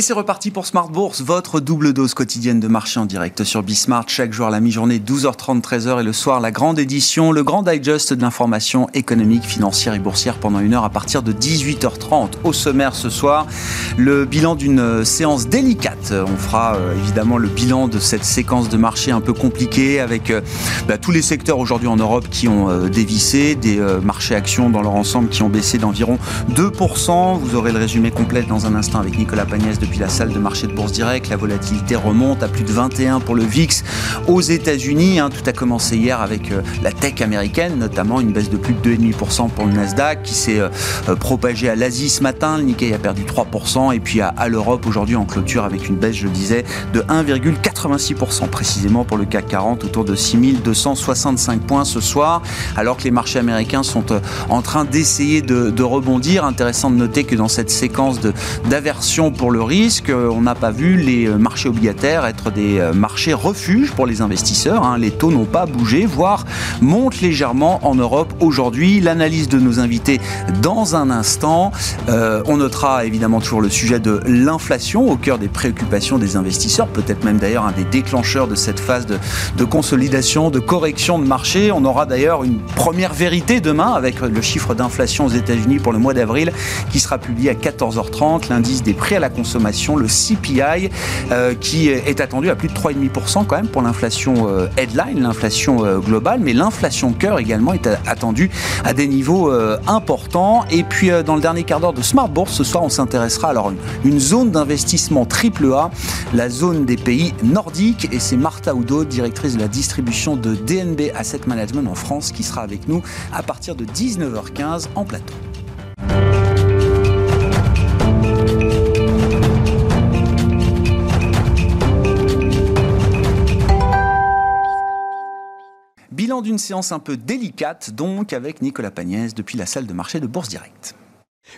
Et c'est reparti pour Smart Bourse, votre double dose quotidienne de marché en direct sur Bismart. Chaque jour à la mi-journée, 12h30, 13h et le soir, la grande édition, le grand digest de l'information économique, financière et boursière pendant une heure à partir de 18h30. Au sommaire ce soir, le bilan d'une séance délicate. On fera euh, évidemment le bilan de cette séquence de marché un peu compliquée avec euh, bah, tous les secteurs aujourd'hui en Europe qui ont euh, dévissé, des marchés actions dans leur ensemble qui ont baissé d'environ 2%. Vous aurez le résumé complet dans un instant avec Nicolas Pagnès depuis la salle de marché de Bourse Direct. La volatilité remonte à plus de 21 pour le VIX aux États-Unis. Hein. tout a commencé hier avec euh, la tech américaine, notamment une baisse de plus de 2,5% pour le Nasdaq qui s'est euh, euh, propagée à l'Asie ce matin. Le Nikkei a perdu 3% et puis à, l'Europe aujourd'hui en clôture avec une baisse, je disais, de 1,86% précisément pour le CAC 40 autour de 6265 points ce soir alors que les marchés américains sont en train d'essayer de, de rebondir. Intéressant de noter que dans cette séquence d'aversion pour le risque. On n'a pas vu les marchés obligataires être des euh, marchés refuges pour les investisseurs. Hein. Les taux n'ont pas bougé, voire montent légèrement en Europe aujourd'hui. L'analyse de nos invités dans un instant. Euh, on notera évidemment toujours le sujet de l'inflation au cœur des préoccupations des investisseurs, peut-être même d'ailleurs un des déclencheurs de cette phase de, de consolidation, de correction de marché. On aura d'ailleurs une première vérité demain avec le chiffre d'inflation aux États-Unis pour le mois d'avril qui sera publié à 14h30, l'indice des prix à la consommation le CPI, euh, qui est attendu à plus de 3,5% quand même pour l'inflation euh, headline, l'inflation euh, globale, mais l'inflation cœur également est attendue à des niveaux importants. Et puis dans le dernier quart d'heure de Smart Bourse, ce soir, on s'intéressera alors une, une zone d'investissement triple A, la zone des pays nordiques, et c'est Martha Oudot, directrice de la distribution de DNB Asset Management en France, qui sera avec nous à partir de 19h15 en plateau. D'une séance un peu délicate, donc, avec Nicolas Pagnès depuis la salle de marché de Bourse Directe.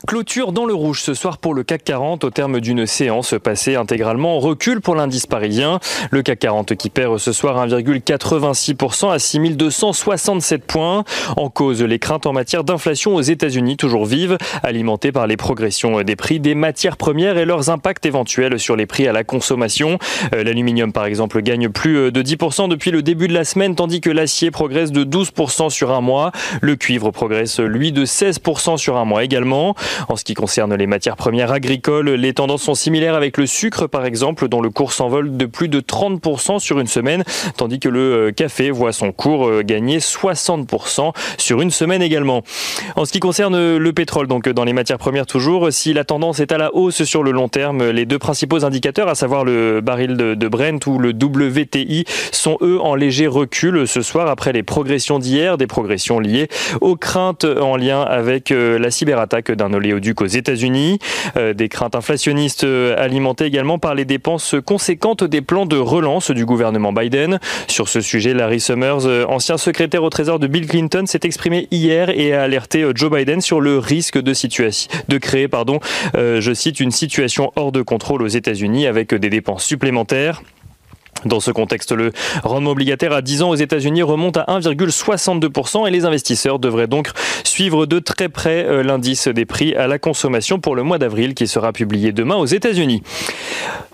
Clôture dans le rouge ce soir pour le CAC 40 au terme d'une séance passée intégralement en recul pour l'indice parisien. Le CAC 40 qui perd ce soir 1,86% à 6267 points. En cause, les craintes en matière d'inflation aux États-Unis toujours vives, alimentées par les progressions des prix des matières premières et leurs impacts éventuels sur les prix à la consommation. Euh, l'aluminium par exemple gagne plus de 10% depuis le début de la semaine tandis que l'acier progresse de 12% sur un mois. Le cuivre progresse lui de 16% sur un mois également. En ce qui concerne les matières premières agricoles, les tendances sont similaires avec le sucre par exemple, dont le cours s'envole de plus de 30% sur une semaine, tandis que le euh, café voit son cours euh, gagner 60% sur une semaine également. En ce qui concerne le pétrole, donc dans les matières premières toujours, si la tendance est à la hausse sur le long terme, les deux principaux indicateurs, à savoir le baril de Brent ou le WTI, sont eux en léger recul ce soir après les progressions d'hier, des progressions liées aux craintes en lien avec euh, la cyberattaque d'un aux États-Unis. Euh, des craintes inflationnistes euh, alimentées également par les dépenses conséquentes des plans de relance du gouvernement Biden. Sur ce sujet, Larry Summers, euh, ancien secrétaire au Trésor de Bill Clinton, s'est exprimé hier et a alerté Joe Biden sur le risque de, de créer, je cite, une situation hors de contrôle aux États-Unis avec des dépenses supplémentaires. Dans ce contexte, le rendement obligataire à 10 ans aux États-Unis remonte à 1,62% et les investisseurs devraient donc suivre de très près euh, l'indice des prix à la consommation pour le mois d'avril qui sera publié demain aux États-Unis.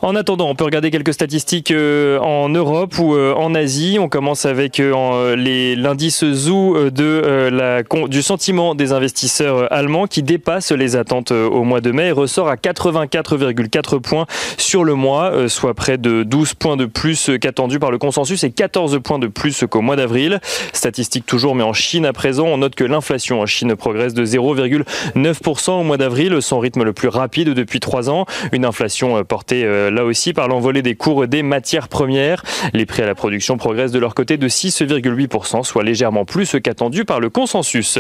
En attendant, on peut regarder quelques statistiques euh, en Europe ou euh, en Asie. On commence avec l'indice ZOO de la, du sentiment des investisseurs allemands qui dépasse les attentes au mois de mai et ressort à 84,4 points sur le mois, soit près de 12 points de plus qu'attendu par le consensus et 14 points de plus qu'au mois d'avril. Statistique toujours, mais en Chine à présent, on note que l'inflation en Chine progresse de 0,9% au mois d'avril, son rythme le plus rapide depuis trois ans. Une inflation euh, portée euh, là aussi par l'envolée des cours des matières premières. Les prix à la production progressent de leur côté de 6,8%, soit légèrement plus qu'attendu par le consensus.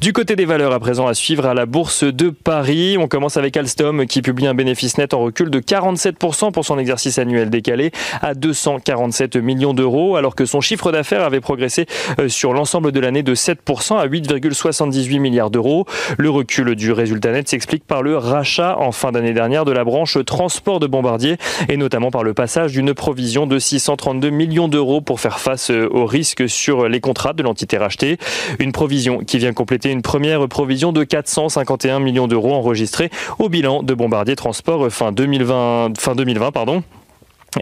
Du côté des valeurs à présent à suivre à la bourse de Paris, on commence avec Alstom qui publie un bénéfice net en recul de 47% pour son exercice annuel décalé à 200 247 millions d'euros, alors que son chiffre d'affaires avait progressé sur l'ensemble de l'année de 7% à 8,78 milliards d'euros. Le recul du résultat net s'explique par le rachat en fin d'année dernière de la branche transport de Bombardier et notamment par le passage d'une provision de 632 millions d'euros pour faire face aux risques sur les contrats de l'entité rachetée. Une provision qui vient compléter une première provision de 451 millions d'euros enregistrée au bilan de Bombardier Transport fin 2020, fin 2020 pardon.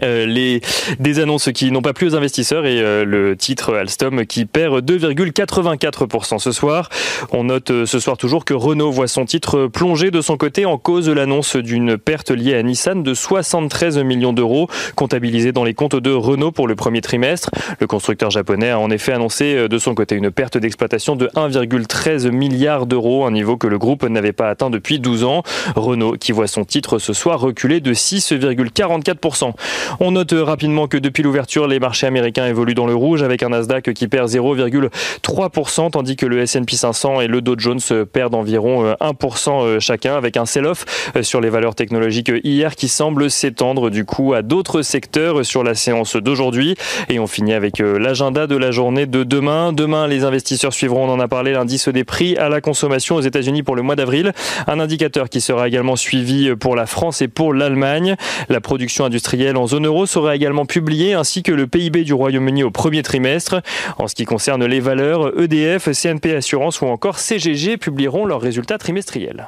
Euh, les, des annonces qui n'ont pas plu aux investisseurs et euh, le titre Alstom qui perd 2,84% ce soir. On note euh, ce soir toujours que Renault voit son titre plongé de son côté en cause de l'annonce d'une perte liée à Nissan de 73 millions d'euros comptabilisés dans les comptes de Renault pour le premier trimestre. Le constructeur japonais a en effet annoncé de son côté une perte d'exploitation de 1,13 milliard d'euros, un niveau que le groupe n'avait pas atteint depuis 12 ans. Renault qui voit son titre ce soir reculer de 6,44%. On note rapidement que depuis l'ouverture, les marchés américains évoluent dans le rouge avec un Nasdaq qui perd 0,3%, tandis que le S&P 500 et le Dow Jones perdent environ 1% euh, chacun, avec un sell-off euh, sur les valeurs technologiques hier qui semble s'étendre du coup à d'autres secteurs sur la séance d'aujourd'hui. Et on finit avec euh, l'agenda de la journée de demain. Demain, les investisseurs suivront, on en a parlé, l'indice des prix à la consommation aux États-Unis pour le mois d'avril. Un indicateur qui sera également suivi pour la France et pour l'Allemagne. La production industrielle en zone euro sera également publié, ainsi que le PIB du Royaume-Uni au premier trimestre. En ce qui concerne les valeurs, EDF, CNP Assurance ou encore CGG publieront leurs résultats trimestriels.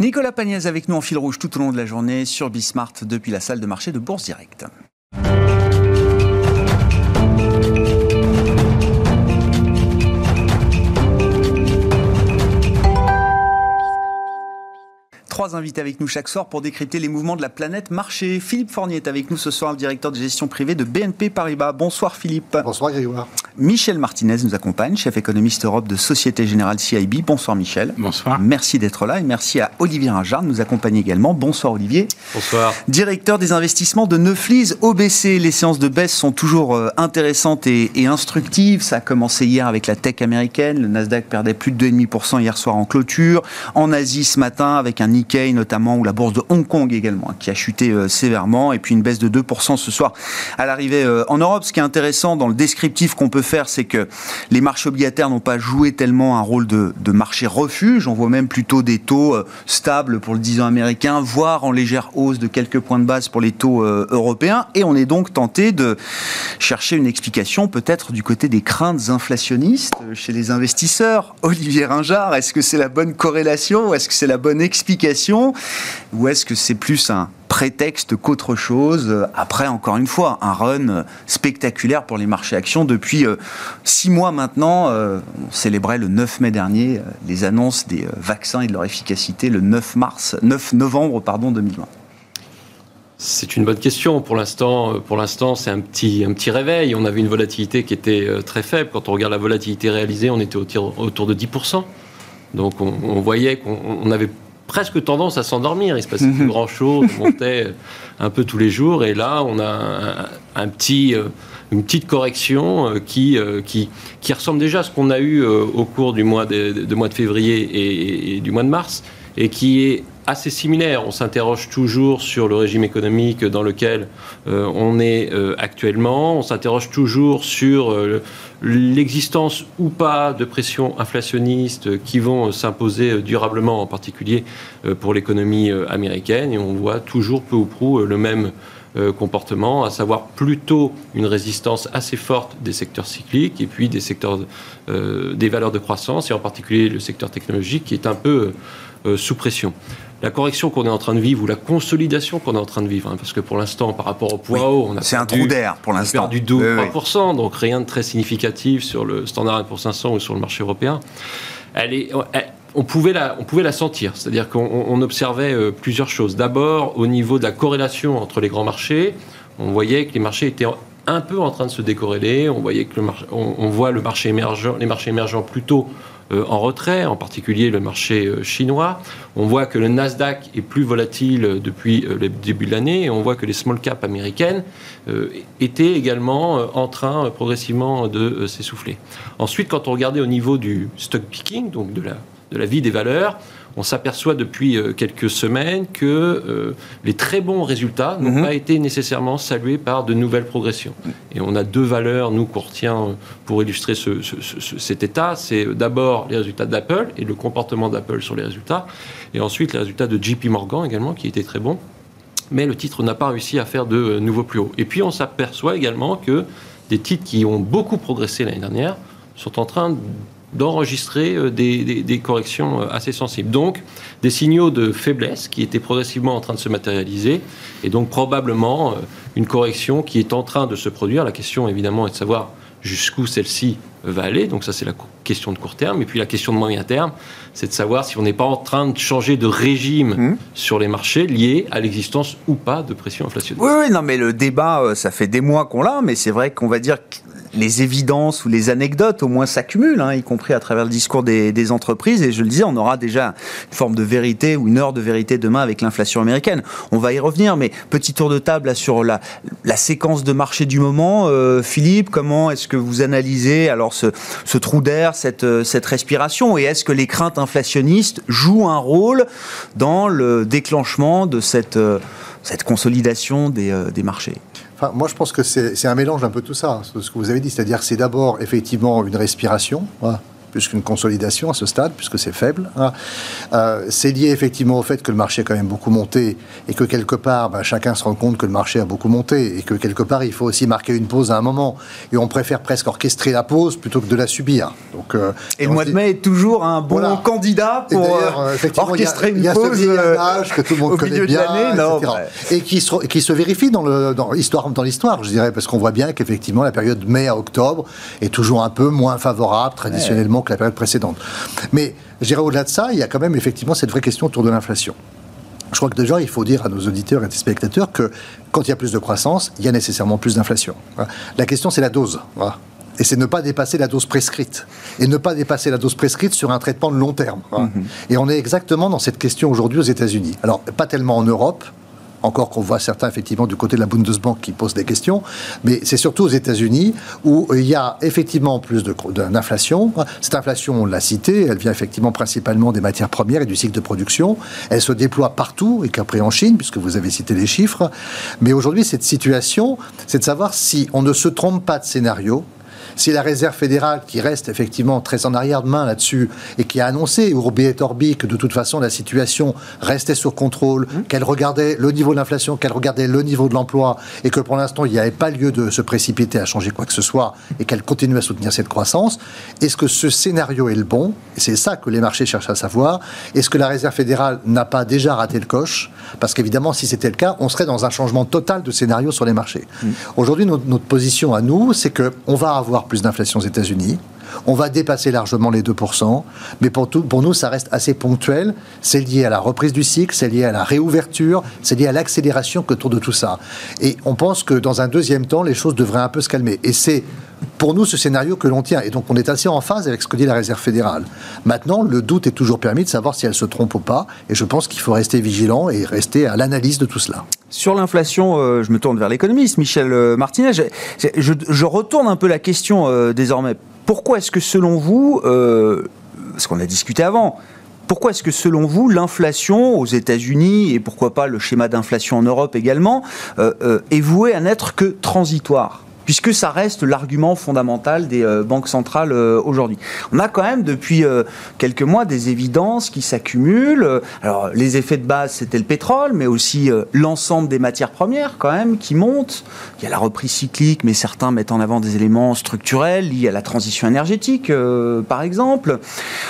Nicolas Pagnès avec nous en fil rouge tout au long de la journée sur Bismart depuis la salle de marché de Bourse Directe. Trois invités avec nous chaque soir pour décrypter les mouvements de la planète marché. Philippe Fournier est avec nous ce soir, le directeur de gestion privée de BNP Paribas. Bonsoir Philippe. Bonsoir Grégoire. Michel Martinez nous accompagne, chef économiste Europe de Société Générale CIB. Bonsoir Michel. Bonsoir. Merci d'être là et merci à Olivier Ringard de nous accompagner également. Bonsoir Olivier. Bonsoir. Directeur des investissements de Neuflis OBC. Les séances de baisse sont toujours euh, intéressantes et, et instructives. Ça a commencé hier avec la tech américaine. Le Nasdaq perdait plus de 2,5% hier soir en clôture. En Asie ce matin avec un notamment, ou la bourse de Hong Kong également, qui a chuté euh, sévèrement, et puis une baisse de 2% ce soir à l'arrivée euh, en Europe. Ce qui est intéressant dans le descriptif qu'on peut faire, c'est que les marchés obligataires n'ont pas joué tellement un rôle de, marché refuge. On voit même plutôt des taux euh, stables pour le 10 ans américain, voire en légère hausse de quelques points de base pour les taux européens. Et on est donc tenté de chercher une explication peut-être du côté des craintes inflationnistes chez les investisseurs. Olivier Ringard, est-ce que c'est la bonne corrélation ou est-ce que c'est la bonne explication? Ou est-ce que c'est plus un prétexte qu'autre chose Après, encore une fois, un run spectaculaire pour les marchés actions depuis euh, six mois maintenant. Euh, on célébrait le 9 mai dernier euh, les annonces des vaccins et de leur efficacité le 9 mars, 9 novembre pardon 2020. C'est une bonne question. Pour l'instant, pour l'instant, c'est un petit, un petit réveil. On avait une volatilité qui était très faible. Quand on regarde la volatilité réalisée, on était autour de 10%. Donc on, on voyait qu'on avait presque tendance à s'endormir. Il se passait plus grand chose, on montait un peu tous les jours, et là, on a un, petit, euh, une petite correction euh, qui, euh, qui, qui, ressemble déjà à ce qu'on a eu au cours du mois de, mois de février et, et, du mois de mars, et qui est assez similaire. On s'interroge toujours sur le régime économique dans lequel euh, on est euh, actuellement. On s'interroge toujours sur euh, l'existence ou pas de pressions inflationnistes qui vont s'imposer durablement, en particulier pour l'économie américaine. Et on voit toujours peu ou prou le même comportement, à savoir plutôt une résistance assez forte des secteurs cycliques et puis des secteurs des valeurs de croissance et en particulier le secteur technologique qui est un peu sous pression la correction qu'on est en train de vivre ou la consolidation qu'on est en train de vivre. Hein, parce que pour l'instant, par rapport au poids haut, on a c'est un trou d'air pour l'instant. perdu 2 3%, donc rien de très significatif sur le standard pour 500 ou sur le marché européen. Elle est, on pouvait la, on pouvait la sentir, c'est-à-dire qu'on observait euh, plusieurs choses. D'abord, au niveau de la corrélation entre les grands marchés, on voyait que les marchés étaient un peu en train de se décorréler. On voyait que le on, voit le marché émergent, les marchés émergents plutôt euh, en retrait, en particulier le marché euh, chinois. On voit que le Nasdaq est plus volatile depuis euh, le début de l'année et on voit que les small caps américaines étaient également en train progressivement de s'essouffler. Ensuite, quand on regardait au niveau du stock picking, donc de la de la vie des valeurs, on s'aperçoit depuis euh, quelques semaines que euh, les très bons résultats n'ont Mhm. pas été nécessairement salués par de nouvelles progressions. Et on a deux valeurs, nous, qu'on retient euh, pour illustrer ce- ce- ce- cet état. C'est d'abord les résultats d'Apple et le comportement d'Apple sur les résultats, et ensuite les résultats de JP Morgan également, qui étaient très bons. Mais le titre n'a pas réussi à faire de nouveaux plus hauts. Et puis on s'aperçoit également que des titres qui ont beaucoup progressé l'année dernière sont en train d'enregistrer euh, des, corrections euh, assez sensibles. Donc, des signaux de faiblesse qui étaient progressivement en train de se matérialiser, et donc probablement euh, une correction qui est en train de se produire. La question, évidemment, est de savoir jusqu'où celle-ci va aller. Donc ça, c'est la question de court terme. Et puis la question de moyen terme, c'est de savoir si on n'est pas en train de changer de régime Mhm. sur les marchés lié à l'existence ou pas de pression inflationniste. Oui, oui, non, mais le débat, euh, ça fait des mois qu'on l'a, mais c'est vrai qu'on va dire que les évidences ou les anecdotes, au moins, s'accumulent, hein, y compris à travers le discours des, des entreprises. Et je le disais, on aura déjà une forme de vérité ou une heure de vérité demain avec l'inflation américaine. On va y revenir, mais petit tour de table là, sur la, la séquence de marché du moment. Euh, Philippe, comment est-ce que vous analysez alors ce, trou d'air, cette, euh, cette respiration Et est-ce que les craintes inflationnistes jouent un rôle dans le déclenchement de cette, euh, consolidation des, euh, marchés? Moi, je pense que c'est un mélange un peu tout ça, ce ce que vous avez dit. C'est-à-dire, c'est d'abord effectivement une respiration, voilà, plus qu'une consolidation à ce stade, puisque c'est faible. hein. Euh, c'est lié effectivement au fait que le marché a quand même beaucoup monté et que quelque part, bah, chacun se rend compte que le marché a beaucoup monté et que quelque part, il faut aussi marquer une pause à un moment. Et on préfère presque orchestrer la pause plutôt que de la subir. Donc, euh, Et le mois de mai est toujours un bon Voilà. candidat pour euh, euh, effectivement, il y a- orchestrer une y a, ce pause vieil adage que tout le monde au connaît milieu de bien, l'année. Non, etc. ouais. et qui se, qui se vérifie dans l'histoire dans l'histoire, je dirais, parce qu'on voit bien qu'effectivement la période mai à octobre est toujours un peu moins favorable traditionnellement que la période précédente. Mais je dirais au-delà de ça, il y a quand même effectivement cette vraie question autour de l'inflation. Je crois que déjà, il faut dire à nos auditeurs et téléspectateurs que quand il y a plus de croissance, il y a nécessairement plus d'inflation. Voilà. La question, c'est la dose. Voilà. Et c'est ne pas dépasser la dose prescrite. Et ne pas dépasser la dose prescrite sur un traitement de long terme. Voilà. Et on est exactement dans cette question aujourd'hui aux États-Unis. Alors, pas tellement en Europe, encore qu'on voit certains effectivement du côté de la Bundesbank qui posent des questions, mais c'est surtout aux États-Unis où il y a effectivement plus d'inflation. Cette inflation, on l'a cité, elle vient effectivement principalement des matières premières et du cycle de production. Elle se déploie partout, y compris en Chine, puisque vous avez cité les chiffres. Mais aujourd'hui, cette situation, c'est de savoir si on ne se trompe pas de scénario, si la Réserve fédérale, qui reste effectivement très en arrière de main là-dessus, et qui a annoncé, Urbi et Orbi, que de toute façon la situation restait sur contrôle, qu'elle regardait le niveau de l'inflation, qu'elle regardait le niveau de l'emploi, et que pour l'instant il n'y avait pas lieu de se précipiter à changer quoi que ce soit, et qu'elle continue à soutenir cette croissance, est-ce que ce scénario est le bon? Et c'est ça que les marchés cherchent à savoir. Est-ce que la Réserve fédérale n'a pas déjà raté le coche? Parce qu'évidemment, si c'était le cas, on serait dans un changement total de scénario sur les marchés. Aujourd'hui, notre, notre position à nous, c'est que on va avoir plus d'inflation aux États-Unis. On va dépasser largement les 2%, mais pour, nous, ça reste assez ponctuel. C'est lié à la reprise du cycle, c'est lié à la réouverture, c'est lié à l'accélération autour de tout ça. Et on pense que dans un deuxième temps, les choses devraient un peu se calmer. Et c'est pour nous ce scénario que l'on tient. Et donc on est assez en phase avec ce que dit la Réserve fédérale. Maintenant, le doute est toujours permis de savoir si elle se trompe ou pas. Et je pense qu'il faut rester vigilant et rester à l'analyse de tout cela. Sur l'inflation, euh, je me tourne vers l'économiste, Michel euh, Martinez. Je retourne un peu la question euh, désormais. Pourquoi est-ce que selon vous, euh, parce qu'on a discuté avant, pourquoi est-ce que selon vous, l'inflation aux États-Unis et pourquoi pas le schéma d'inflation en Europe également euh, euh, est voué à n'être que transitoire? Puisque ça reste l'argument fondamental des euh, banques centrales euh, aujourd'hui. On a quand même depuis euh, quelques mois des évidences qui s'accumulent. Alors les effets de base, c'était le pétrole, mais aussi l'ensemble des matières premières quand même qui montent. Il y a la reprise cyclique, mais certains mettent en avant des éléments structurels liés à la transition énergétique, par exemple.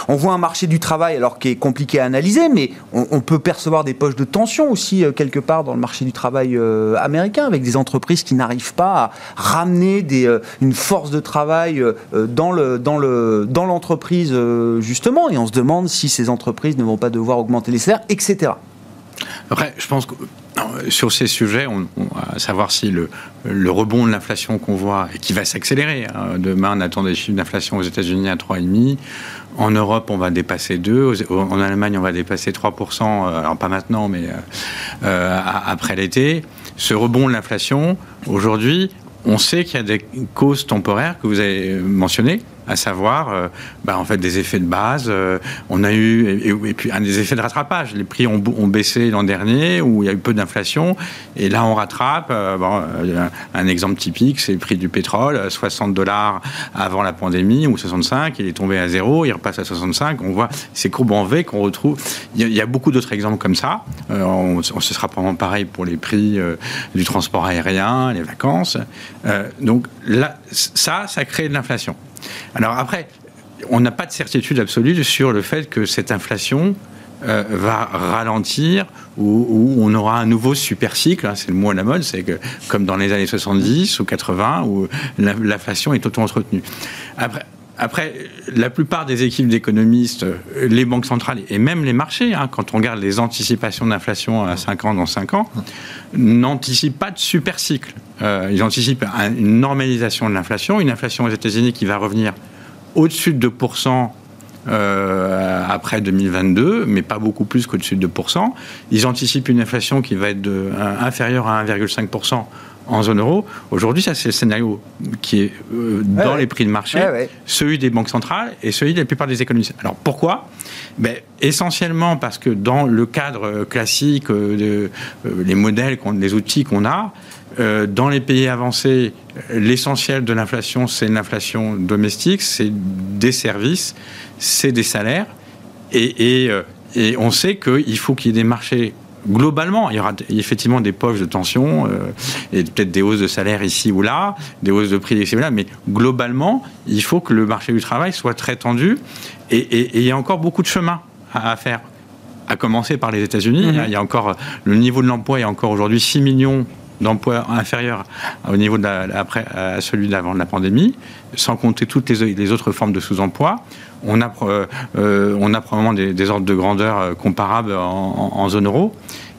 On voit un marché du travail, alors qui est compliqué à analyser, mais on, on peut percevoir des poches de tension aussi quelque part dans le marché du travail américain, avec des entreprises qui n'arrivent pas à ramener des, euh, une force de travail euh, dans le dans le dans l'entreprise euh, justement, et on se demande si ces entreprises ne vont pas devoir augmenter les salaires, etc. Après, je pense que sur ces sujets, on, on va savoir si le, rebond de l'inflation qu'on voit et qui va s'accélérer. hein. Demain, on attend des chiffres d'inflation aux États-Unis à 3,5. En Europe, on va dépasser 2. Aux- En Allemagne, on va dépasser 3%. euh, Alors, pas maintenant, mais euh, euh, après l'été. Ce rebond de l'inflation, aujourd'hui, on sait qu'il y a des causes temporaires que vous avez mentionnées. À savoir, euh, bah, en fait, des effets de base. euh, on a eu, et, puis, un des effets de rattrapage. Les prix ont, baissé l'an dernier, où il y a eu peu d'inflation, et là, on rattrape. euh, un, exemple typique, c'est le prix du pétrole, euh, 60 dollars avant la pandémie, ou 65, il est tombé à zéro, il repasse à 65. On voit ces courbes en V qu'on retrouve. Il y, a, il y a beaucoup d'autres exemples comme ça. On, ce sera probablement pareil pour les prix du transport aérien, les vacances. Donc là, ça, ça crée de l'inflation. Alors après, on n'a pas de certitude absolue sur le fait que cette inflation euh, va ralentir ou, on aura un nouveau super cycle, hein, c'est le mot à la mode, c'est que comme dans les années 70 ou 80 où la- l'inflation est auto-entretenue. Après, après, la plupart des équipes d'économistes, les banques centrales et même les marchés, hein, quand on regarde les anticipations d'inflation à 5 ans dans 5 ans, n'anticipent pas de super cycle. Euh, ils anticipent un- une normalisation de l'inflation, une inflation aux États-Unis qui va revenir au-dessus de 2% euh, après 2022, mais pas beaucoup plus qu'au-dessus de 2%. Ils anticipent une inflation qui va être inférieure à 1,5% en zone euro. Aujourd'hui, ça, c'est le scénario qui est euh, dans ouais. les prix de marché, Ouais, ouais. celui des banques centrales et celui de la plupart des économistes. Alors pourquoi? Ben, Essentiellement parce que dans le cadre classique, euh, de, euh, les modèles, les outils qu'on a, euh, dans les pays avancés, l'essentiel de l'inflation, c'est l'inflation domestique, c'est des services, c'est des salaires. Et, et, et on sait qu'il faut qu'il y ait des marchés globalement. Il y aura effectivement des poches de tension euh, et peut-être des hausses de salaire ici ou là, des hausses de prix ici ou là, mais globalement, il faut que le marché du travail soit très tendu. Et, et- et il y a encore beaucoup de chemin à, à faire. À commencer par les États-Unis. Mhm. Il y a encore le niveau de l'emploi, il y a encore aujourd'hui 6 millions d'emplois inférieurs au niveau de la- après, à celui d'avant de la pandémie, sans compter toutes les, les autres formes de sous-emploi. On a, pro- euh, on a probablement des, des ordres de grandeur euh, comparables en, zone euro.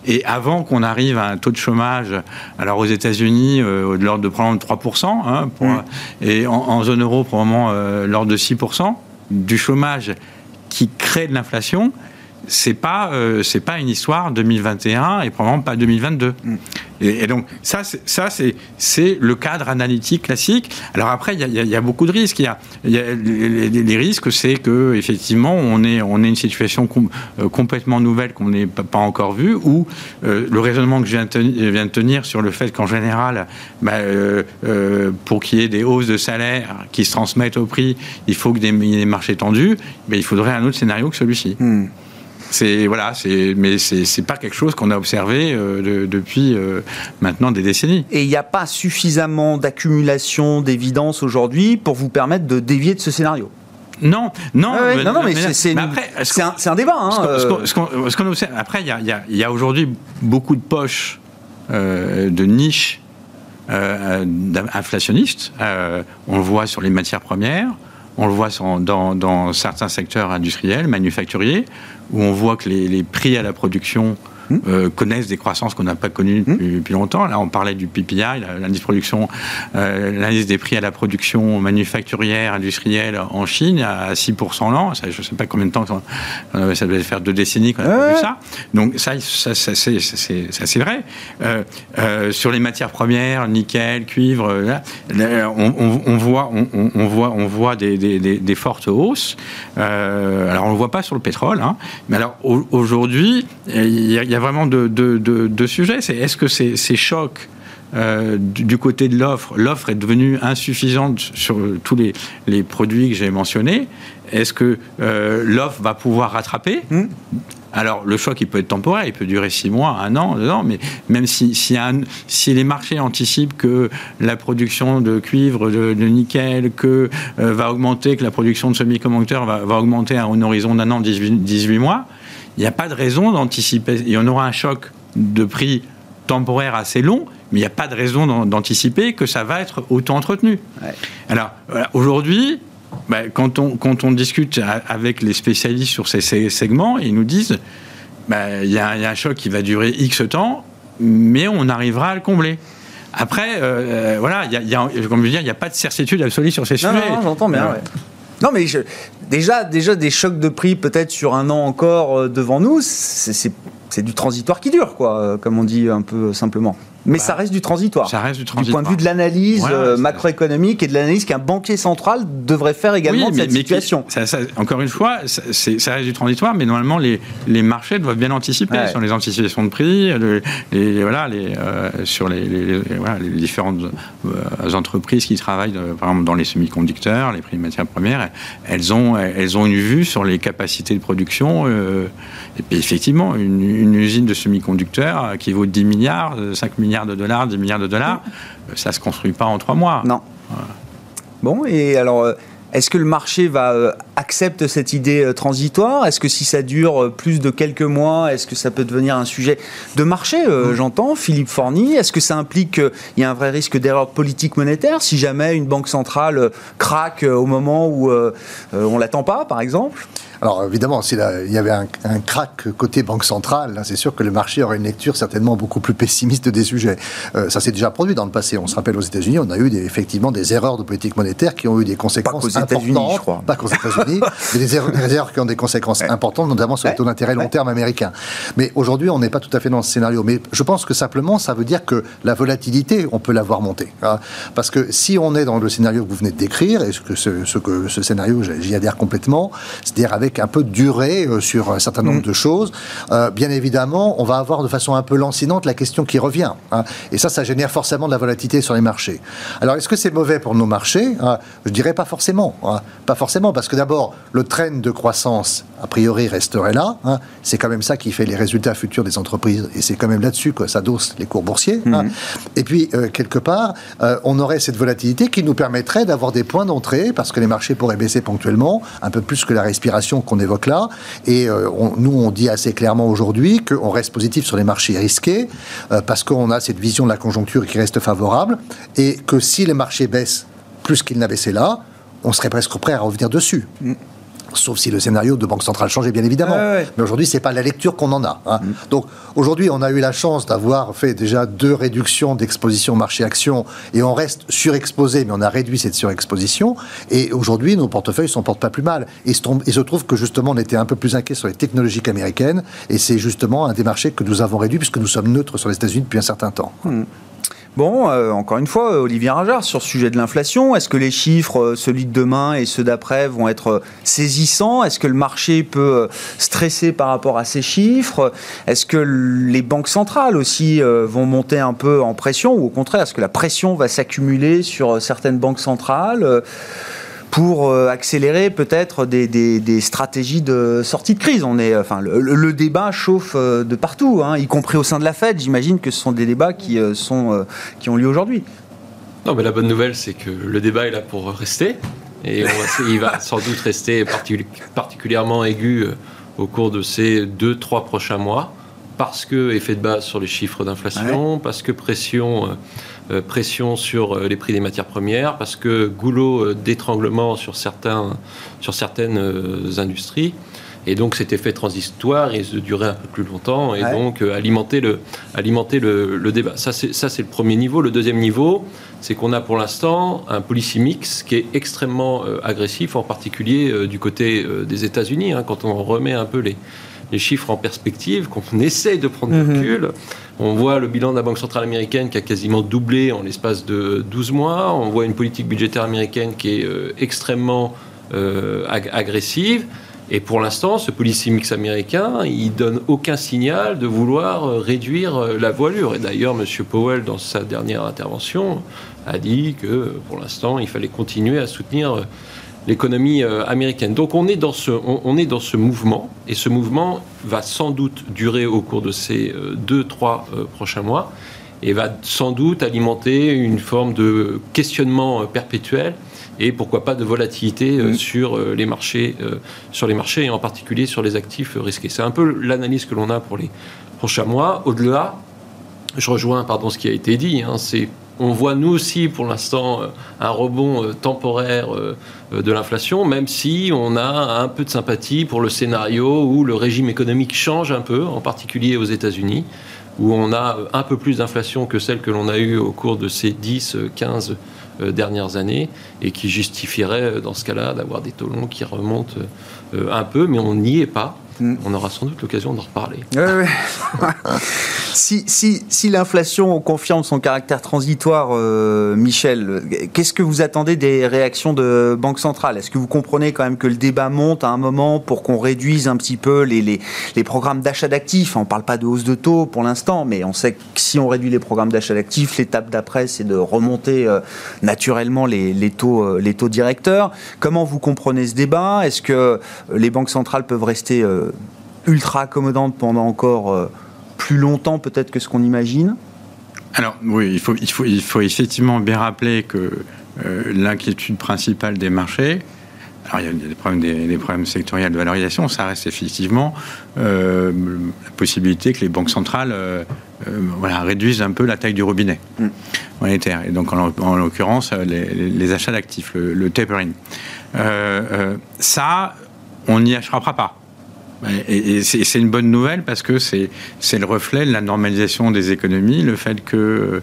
Et avant qu'on arrive à un taux de chômage, alors aux États-Unis, euh, de l'ordre de probablement de 3%, hein, pour- et en, en zone euro, probablement euh, l'ordre de 6%, du chômage qui crée de l'inflation, c'est pas euh, c'est pas une histoire 2021 et probablement pas 2022. Et, et donc ça c'est ça c'est c'est le cadre analytique classique. Alors après il y a, y y beaucoup de risques. Il y a, il y a les, les- les risques c'est que effectivement on est on est une situation com- euh, complètement nouvelle qu'on n'est pas, pas encore vue où euh, le raisonnement que je viens de, tenir, viens de tenir sur le fait qu'en général bah, euh, pour qu'il y ait des hausses de salaire qui se transmettent au prix il faut que des, il y ait des marchés tendus mais il faudrait un autre scénario que celui-ci. Hmm. C'est voilà, c'est mais c'est c'est pas quelque chose qu'on a observé euh, de- depuis euh, maintenant des décennies. Et il n'y a pas suffisamment d'accumulation d'évidence aujourd'hui pour vous permettre de dévier de ce scénario? Non, non, Ouais, ouais, non, non, mais c'est- mais qu'on- un, un débat. hein, ce qu'on- ce euh, ce ce observe- après, il y a, y y aujourd'hui beaucoup de poches euh, de niches inflationnistes. On le voit sur les matières premières, on le voit dans certains secteurs industriels, manufacturiers, où on voit que les, prix à la production euh, connaissent des croissances qu'on n'a pas connues depuis, depuis longtemps. Là, on parlait du PPI, l'indice production, euh, l'indice des prix à la production manufacturière, industrielle en Chine, à 6% l'an. Ça, Je ne sais pas combien de temps, ça, euh, ça devait faire deux décennies qu'on a Ouais. vu ça. Donc ça, ça, ça, c'est- vrai. Euh, sur les matières premières, nickel, cuivre, là, là, on, on- on voit, on, voit, on voit des, des- des- des fortes hausses. Alors on ne le voit pas sur le pétrole, hein. mais alors au- aujourd'hui, il y, a- a vraiment deux, deux- deux sujets. C'est est-ce que ces, ces chocs euh, du, du côté de l'offre, l'offre est devenue insuffisante sur tous les, les produits que j'ai mentionnés. Est-ce que euh, l'offre va pouvoir rattraper? Alors, le choc, il peut être temporaire, il peut durer six mois, un an, deux ans, mais même si, si, un- si les marchés anticipent que la production de cuivre, de, de nickel, que, euh, va augmenter, que la production de semi-conducteurs va, va augmenter à un horizon d'un an, 18, 18 mois, il n'y a pas de raison d'anticiper. Il y en aura un choc de prix temporaire assez long, mais il n'y a pas de raison d'an- d'anticiper que ça va être autant entretenu. Ouais. Alors, voilà, aujourd'hui, bah, quand, on, quand on discute avec les spécialistes sur ces, segments, ils nous disent bah, il y, a il y a un choc qui va durer X temps, mais on arrivera à le combler. Après, euh, voilà, il y a, il y a- comme je veux dire, il n'y a pas de certitude absolue sur ces Non, sujets. non, non, j'entends bien. Euh, ouais. Non, mais déjà, déjà des chocs de prix peut-être sur un an encore euh, devant nous, c'est du transitoire qui dure, quoi, euh, comme on dit un peu simplement. Mais ça reste du transitoire. Ça reste du Du transitoire. point de vue de l'analyse Ouais, euh, macroéconomique et de l'analyse qu'un banquier central devrait faire également de cette qui- situation. ça- ça- encore une fois, ça, reste du transitoire, mais normalement, les, les marchés doivent bien anticiper Ouais. sur les anticipations de prix, le- les, voilà, les, euh, sur les, les- les- voilà, les différentes euh, entreprises qui travaillent, par exemple, dans les semi-conducteurs, les prix de matières premières, elles ont, elles ont une vue sur les capacités de production. et puis, effectivement, une, une usine de semi-conducteurs qui vaut 10 milliards, euh, 5 milliards de dollars, 10 milliards de dollars, euh, ça se construit pas en trois mois. Non. Bon, et alors, euh, est-ce que le marché va euh, accepte cette idée transitoire? Est-ce que si ça dure plus de quelques mois, est-ce que ça peut devenir un sujet de marché euh, J'entends Philippe Forny. Est-ce que ça implique qu'il y a un vrai risque d'erreur politique monétaire? Si jamais une banque centrale craque au moment où euh, on l'attend pas, par exemple? Alors évidemment, s'il y avait un, un crack côté banque centrale, c'est sûr que le marché aurait une lecture certainement beaucoup plus pessimiste des sujets. Euh, ça s'est déjà produit dans le passé. On se rappelle aux États-Unis, on a eu des- effectivement des erreurs de politique monétaire qui ont eu des conséquences États-Unis, importantes. je crois. Pas qu'aux États-Unis, mais des erreurs, des erreurs qui ont des conséquences importantes, notamment sur les taux d'intérêt long terme américains. Mais aujourd'hui, on n'est pas tout à fait dans ce scénario. Mais je pense que simplement, ça veut dire que la volatilité, on peut la voir monter. hein. Parce que si on est dans le scénario que vous venez de décrire, et ce, que ce, ce que ce scénario, j'y adhère complètement, c'est-à-dire avec un peu de durée euh, sur un certain nombre de choses, euh, bien évidemment, on va avoir de façon un peu lancinante la question qui revient. hein. Et ça, ça génère forcément de la volatilité sur les marchés. Alors, est-ce que c'est mauvais pour nos marchés? Hein Je dirais pas forcément. hein. Pas forcément, parce que d'abord, le train de croissance, a priori, resterait là. hein. C'est quand même ça qui fait les résultats futurs des entreprises. Et c'est quand même là-dessus que ça dose les cours boursiers. hein. Et puis, euh, quelque part, euh, on aurait cette volatilité qui nous permettrait d'avoir des points d'entrée, parce que les marchés pourraient baisser ponctuellement, un peu plus que la respiration qu'on évoque là. Et euh, on- nous, on dit assez clairement aujourd'hui qu'on reste positif sur les marchés risqués, euh, parce qu'on a cette vision de la conjoncture qui reste favorable, et que si les marchés baissent plus qu'ils n'a baissé là, on serait presque prêt à revenir dessus. Sauf si le scénario de Banque centrale changeait, bien évidemment. Ouais. Mais aujourd'hui, c'est pas la lecture qu'on en a. Mm. hein. Donc aujourd'hui, on a eu la chance d'avoir fait déjà deux réductions d'exposition marché-action et on reste surexposé, mais on a réduit cette surexposition. Et aujourd'hui, nos portefeuilles s'en portent pas plus mal. Et il se, trompe- se trouve que justement, on était un peu plus inquiet sur les technologies américaines et c'est justement un des marchés que nous avons réduit puisque nous sommes neutres sur les États-Unis depuis un certain temps. Bon, euh, encore une fois, euh, Olivier Ringard, sur le sujet de l'inflation, est-ce que les chiffres, euh, celui de demain et ceux d'après, vont être saisissants? Est-ce que le marché peut stresser par rapport à ces chiffres? Est-ce que les banques centrales aussi vont monter un peu en pression? Ou au contraire, est-ce que la pression va s'accumuler sur certaines banques centrales? Pour euh, accélérer peut-être des, des- des stratégies de sortie de crise. On est, enfin, le, débat chauffe euh, de partout, hein, y compris au sein de la Fed. J'imagine que ce sont des débats qui, euh, sont, euh, qui ont lieu aujourd'hui. Non, mais la bonne nouvelle, c'est que le débat est là pour rester. Et on va- il va sans doute rester particu- particulièrement aigu euh, au cours de ces deux, trois prochains mois. Parce que effet de base sur les chiffres d'inflation, parce que pression, euh, euh, pression sur euh, les prix des matières premières, parce que goulot euh, d'étranglement sur, certains, sur certaines euh, industries. Et donc cet effet transitoire risque de durer un peu plus longtemps et Ouais. donc euh, alimenter, le, alimenter le, le débat. Ça c'est, ça, c'est le premier niveau. Le deuxième niveau, c'est qu'on a pour l'instant un policy mix qui est extrêmement euh, agressif, en particulier euh, du côté euh, des États-Unis. hein. quand on remet un peu les, les chiffres en perspective, qu'on essaye de prendre du Mhm. recul, on voit le bilan de la Banque centrale américaine qui a quasiment doublé en l'espace de 12 mois. On voit une politique budgétaire américaine qui est euh, extrêmement euh, ag- agressive. Et pour l'instant, ce policy mix américain, il donne aucun signal de vouloir euh, réduire la voilure. Et d'ailleurs, M. Powell, dans sa dernière intervention, a dit que pour l'instant, il fallait continuer à soutenir l'économie euh, américaine. Donc on est, dans ce, on, on est dans ce mouvement, et ce mouvement va sans doute durer au cours de ces euh, deux, trois euh, prochains mois, et va sans doute alimenter une forme de questionnement perpétuel et pourquoi pas de volatilité Mhm. sur les marchés, sur les marchés et en particulier sur les actifs risqués. C'est un peu l'analyse que l'on a pour les prochains mois. Au-delà, je rejoins pardon ce qui a été dit. hein, c'est on voit nous aussi pour l'instant euh, un rebond euh, temporaire euh, de l'inflation, même si on a un peu de sympathie pour le scénario où le régime économique change un peu, en particulier aux États-Unis, où on a un peu plus d'inflation que celle que l'on a eue au cours de ces 10, euh, 15 euh, dernières années, et qui justifierait dans ce cas-là d'avoir des taux qui remontent un peu, mais on n'y est pas. Mm. On aura sans doute l'occasion d'en reparler. si, si, si l'inflation confirme son caractère transitoire, euh, Michel, qu'est-ce que vous attendez des réactions de Banque centrale? Est-ce que vous comprenez quand même que le débat monte à un moment pour qu'on réduise un petit peu les, les, les programmes d'achat d'actifs? On ne parle pas de hausse de taux pour l'instant, mais on sait que si on réduit les programmes d'achat d'actifs, l'étape d'après, c'est de remonter euh, naturellement les, les taux, euh, les taux directeurs. Comment vous comprenez ce débat? Est-ce que les banques centrales peuvent rester ultra accommodante pendant encore euh, plus longtemps peut-être que ce qu'on imagine Alors oui, il faut, il, faut, il faut effectivement bien rappeler que euh, l'inquiétude principale des marchés, alors il y a des problèmes, des, problèmes sectoriels de valorisation, ça reste effectivement euh, la possibilité que les banques centrales voilà, réduisent un peu la taille du robinet mm. monétaire, et donc en, l'occurrence les, achats d'actifs, le, tapering. ça, on n'y échappera pas. Et, c'est une bonne nouvelle parce que c'est le reflet de la normalisation des économies, le fait que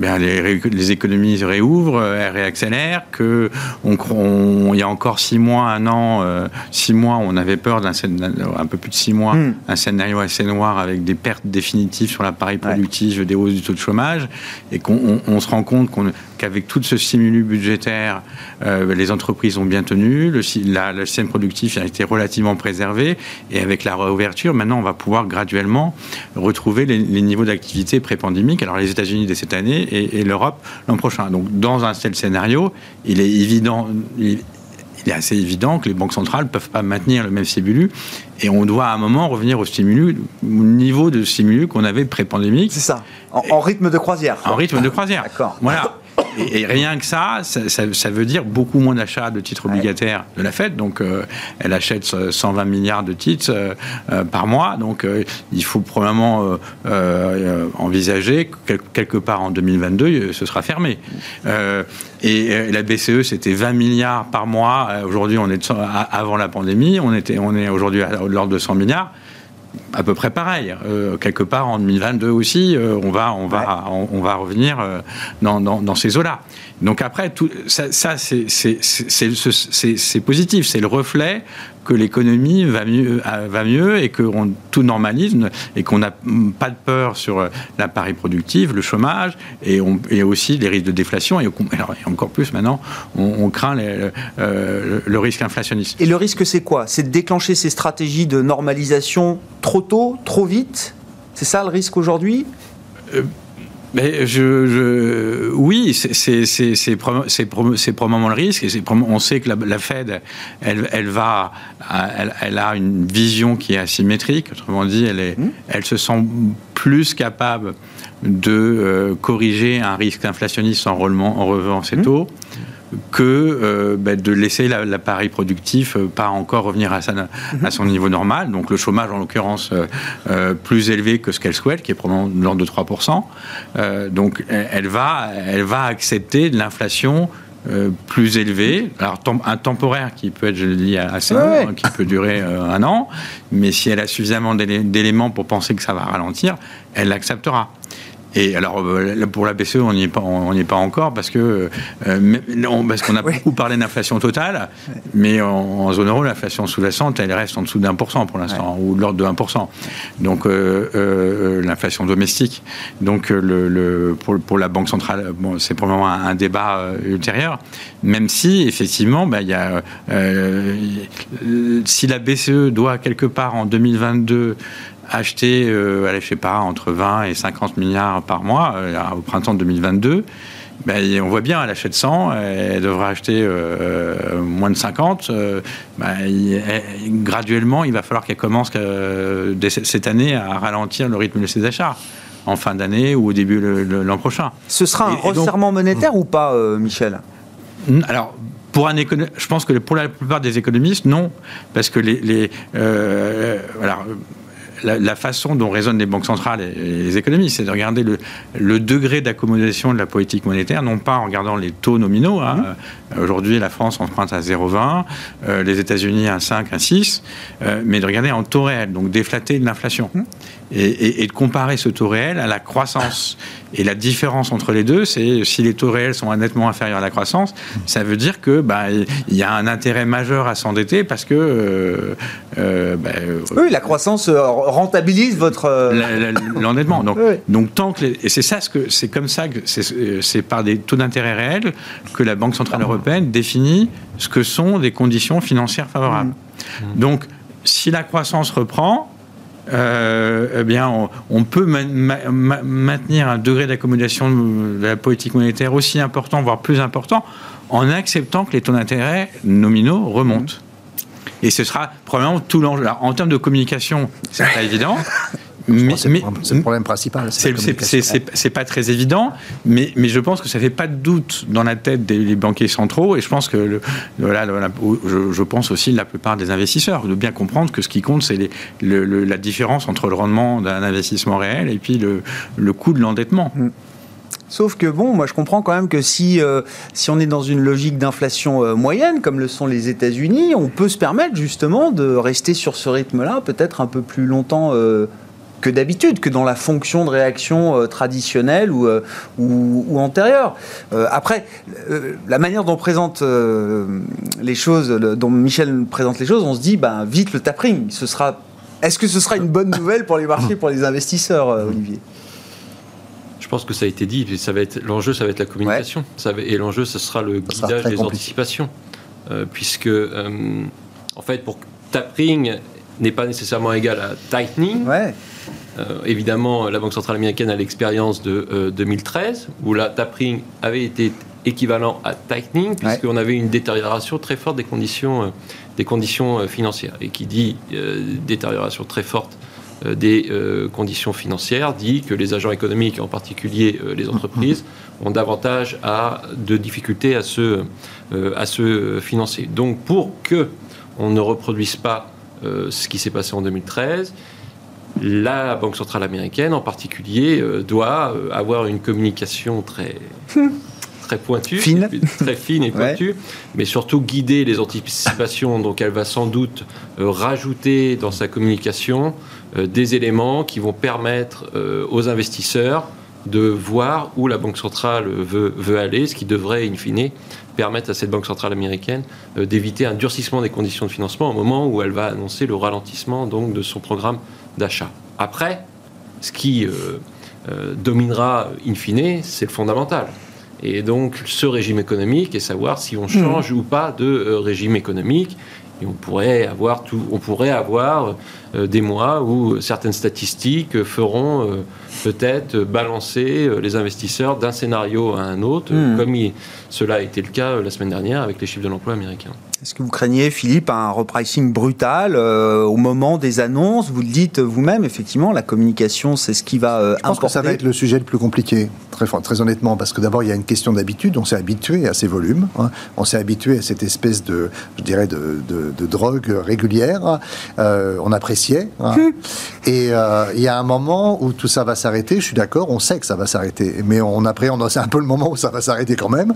euh, les, les, économies réouvrent, elles réaccélèrent, que on, il y a encore six mois, un an, euh, six mois, on avait peur d'un un peu plus de six mois, hmm. un scénario assez noir avec des pertes définitives sur l'appareil productif, des hausses du taux de chômage, et qu'on on, se rend compte qu'avec tout ce stimulus budgétaire, euh, les entreprises ont bien tenu, le, la, le système productif a été relativement préservé et avec la réouverture, maintenant, on va pouvoir graduellement retrouver les, niveaux d'activité pré-pandémique. Alors, les États-Unis dès cette année et, l'Europe l'an prochain. Donc, dans un tel scénario, il est évident. Il, est assez évident que les banques centrales ne peuvent pas maintenir le même stimulus et on doit à un moment revenir au stimulus, au niveau de stimulus qu'on avait pré-pandémique. C'est ça, en, rythme de croisière. En rythme de croisière. D'accord. Voilà. Et, rien que ça, ça, veut dire beaucoup moins d'achats de titres obligataires de la Fed. Donc, euh, elle achète 120 milliards de titres euh, euh, par mois. Donc, il faut probablement envisager que quelque part en 2022, ce sera fermé. et la BCE, c'était 20 milliards par mois. Aujourd'hui, on est avant la pandémie, on était, on est aujourd'hui à l'ordre de 100 milliards à peu près pareil. Euh, quelque part en 2022 aussi, euh, on, va, on, va, on, va revenir euh, dans, dans, ces eaux-là. Donc après, tout, ça, ça c'est positif, c'est le reflet que l'économie va mieux, va mieux et que tout normalise et qu'on n'a pas de peur sur l'appareil productif, le chômage et, on, et, aussi les risques de déflation et, encore plus maintenant, on, craint le risque inflationniste. Et le risque, c'est quoi? C'est de déclencher ces stratégies de normalisation trop tôt, trop vite? C'est ça le risque aujourd'hui? Euh, mais je, oui, c'est probablement le risque. Et on sait que la, Fed, elle, elle va, elle, a une vision qui est asymétrique. Autrement dit, elle, est, mmh. elle se sent plus capable de euh, corriger un risque inflationniste en, en relevant ses mmh. Que euh, ben, de laisser l'appareil productif euh, pas encore revenir à, à, son niveau normal. Donc le chômage, en l'occurrence, euh, plus élevé que ce qu'elle souhaite, qui est probablement de l'ordre de 3%. donc elle va, elle va accepter de l'inflation plus élevée, alors un temporaire qui peut être, je le dis, assez long, hein, qui peut durer un an, mais si elle a suffisamment d'éléments pour penser que ça va ralentir, elle l'acceptera. Et alors, euh, pour la BCE, on n'y est, pas, on, est pas encore parce que euh, parce qu'on a beaucoup parlé d'inflation totale, mais en, zone euro, l'inflation sous-jacente, elle reste en dessous d'un pour cent pour l'instant, ou de l'ordre de 1%. Donc, euh, l'inflation domestique. Donc, le, pour, la Banque centrale, bon, c'est probablement un, un, débat ultérieur, même si, effectivement, bah, y a, si la BCE doit quelque part en 2022 acheter, euh, allez, je sais pas, entre 20 et 50 milliards par mois euh, au printemps 2022. Ben, on voit bien, elle achète 100, elle devrait acheter euh, moins de 50. Ben, graduellement, il va falloir qu'elle commence cette année à ralentir le rythme de ses achats en fin d'année ou au début de l'an prochain. Ce sera un resserrement monétaire ou pas, Michel? Alors, pour un je pense que pour la plupart des économistes, non, parce que les, les la, façon dont raisonnent les banques centrales et, les économistes, c'est de regarder le, degré d'accommodation de la politique monétaire, non pas en regardant les taux nominaux. Hein. Mmh. Aujourd'hui, la France emprunte à 0,20, euh, les États-Unis à 5, à 6, euh, mais de regarder en taux réel, donc déflater de l'inflation. Mmh. Et, de comparer ce taux réel à la croissance Et la différence entre les deux, c'est si les taux réels sont nettement inférieurs à la croissance, ça veut dire que bah, il y a un intérêt majeur à s'endetter parce que euh, euh, bah, oui, la croissance rentabilise votre l'endettement. Donc, donc tant que et c'est ça ce que c'est comme ça que c'est par des taux d'intérêt réels que la Banque centrale européenne définit ce que sont des conditions financières favorables. Mmh. Donc si la croissance reprend, euh, eh bien, on, peut maintenir un degré d'accommodation de la politique monétaire aussi important, voire plus important, en acceptant que les taux d'intérêt nominaux remontent. Et ce sera probablement tout l'enjeu. En termes de communication, c'est pas évident. Mais, c'est le problème principal. C'est pas très évident, mais, mais je pense que ça fait pas de doute dans la tête des banquiers centraux, et je pense que le, voilà, je, pense aussi la plupart des investisseurs de bien comprendre que ce qui compte, c'est la différence entre le rendement d'un investissement réel et puis le, coût de l'endettement. Mm. Sauf que bon, moi je comprends quand même que si, euh, si on est dans une logique d'inflation euh, moyenne, comme le sont les États-Unis, on peut se permettre justement de rester sur ce rythme-là, peut-être un peu plus longtemps euh, que d'habitude, que dans la fonction de réaction euh, traditionnelle ou, euh, ou, antérieure. Euh, après, la manière dont présente les choses, dont Michel présente les choses, on se dit, ben, vite le tapering. Ce sera, est-ce que ce sera une bonne nouvelle pour les marchés, pour les investisseurs, Olivier? Je pense que ça a été dit, ça va être l'enjeu, ça va être la communication, ça et l'enjeu, ce sera le guidage des anticipations, puisque en fait, pour tapering n'est pas nécessairement égal à tightening. Ouais. Euh, évidemment, la Banque centrale américaine a l'expérience de 2013, euh, où la tapering avait été équivalent à tightening, puisqu'on avait une détérioration très forte des conditions, euh, des conditions financières. Et qui dit détérioration très forte des conditions financières dit que les agents économiques, en particulier les entreprises, ont davantage à, de difficultés à se, à se financer. Donc pour que on ne reproduise pas ce qui s'est passé en 2013, la Banque centrale américaine en particulier euh, doit euh, avoir une communication très très pointue, très fine et pointue, mais surtout guider les anticipations. Donc elle va sans doute euh, rajouter dans sa communication des éléments qui vont permettre aux investisseurs de voir où la Banque centrale veut, veut, aller, ce qui devrait, in fine, permettre à cette Banque centrale américaine d'éviter un durcissement des conditions de financement au moment où elle va annoncer le ralentissement donc, de son programme d'achat. Après, ce qui euh, euh, dominera in fine, c'est le fondamental. Et donc ce régime économique et savoir si on change mmh. ou pas de euh, régime économique. Et on pourrait avoir, tout, on pourrait avoir des mois où certaines statistiques feront peut-être balancer les investisseurs d'un scénario à un autre, mmh. comme cela a été le cas la semaine dernière avec les chiffres de l'emploi américain. Est-ce que vous craignez, Philippe, un repricing brutal euh, au moment des annonces? Vous le dites vous-même, effectivement, la communication, c'est ce qui va euh, Je pense que ça va être le sujet le plus compliqué, très, très honnêtement, parce que d'abord, il y a une question d'habitude. On s'est habitué à ces volumes. Hein. On s'est habitué à cette espèce de, je dirais, de, de, drogue régulière. Euh, on appréciait. Hein. Hum. Et il y a un moment où tout ça va s'arrêter. Je suis d'accord, on sait que ça va s'arrêter. Mais on appréhende, c'est un peu le moment où ça va s'arrêter quand même.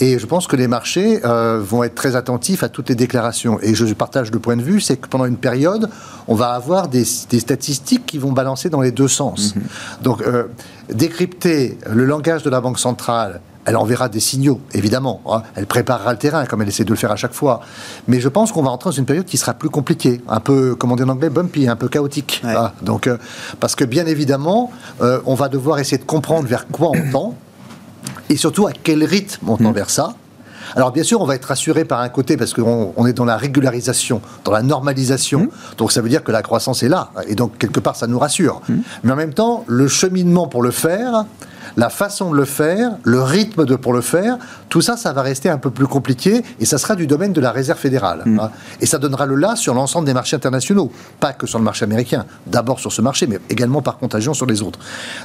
Et je pense que les marchés vont être très attentifs à toutes les déclarations. Et je partage le point de vue, c'est que pendant une période, on va avoir des, statistiques qui vont balancer dans les deux sens. Donc, euh, décrypter le langage de la Banque centrale, elle enverra des signaux, évidemment. Hein. Elle préparera le terrain, comme elle essaie de le faire à chaque fois. Mais je pense qu'on va entrer dans une période qui sera plus compliquée, un peu, comme on dit en anglais, bumpy, un peu chaotique. Hein. Donc, euh, parce que bien évidemment, euh, on va devoir essayer de comprendre vers quoi on tend, et surtout à quel rythme on tend mhm. vers ça. Alors bien sûr, on va être rassuré par un côté parce qu'on est dans la régularisation, dans la normalisation. Mmh. Donc ça veut dire que la croissance est là. Et donc quelque part, ça nous rassure. Mmh. Mais en même temps, le cheminement pour le faire, la façon de le faire, le rythme de, pour le faire, tout ça, ça va rester un peu plus compliqué et ça sera du domaine de la réserve fédérale. Mm. Hein. Et ça donnera le là sur l'ensemble des marchés internationaux, pas que sur le marché américain, d'abord sur ce marché, mais également par contagion sur les autres.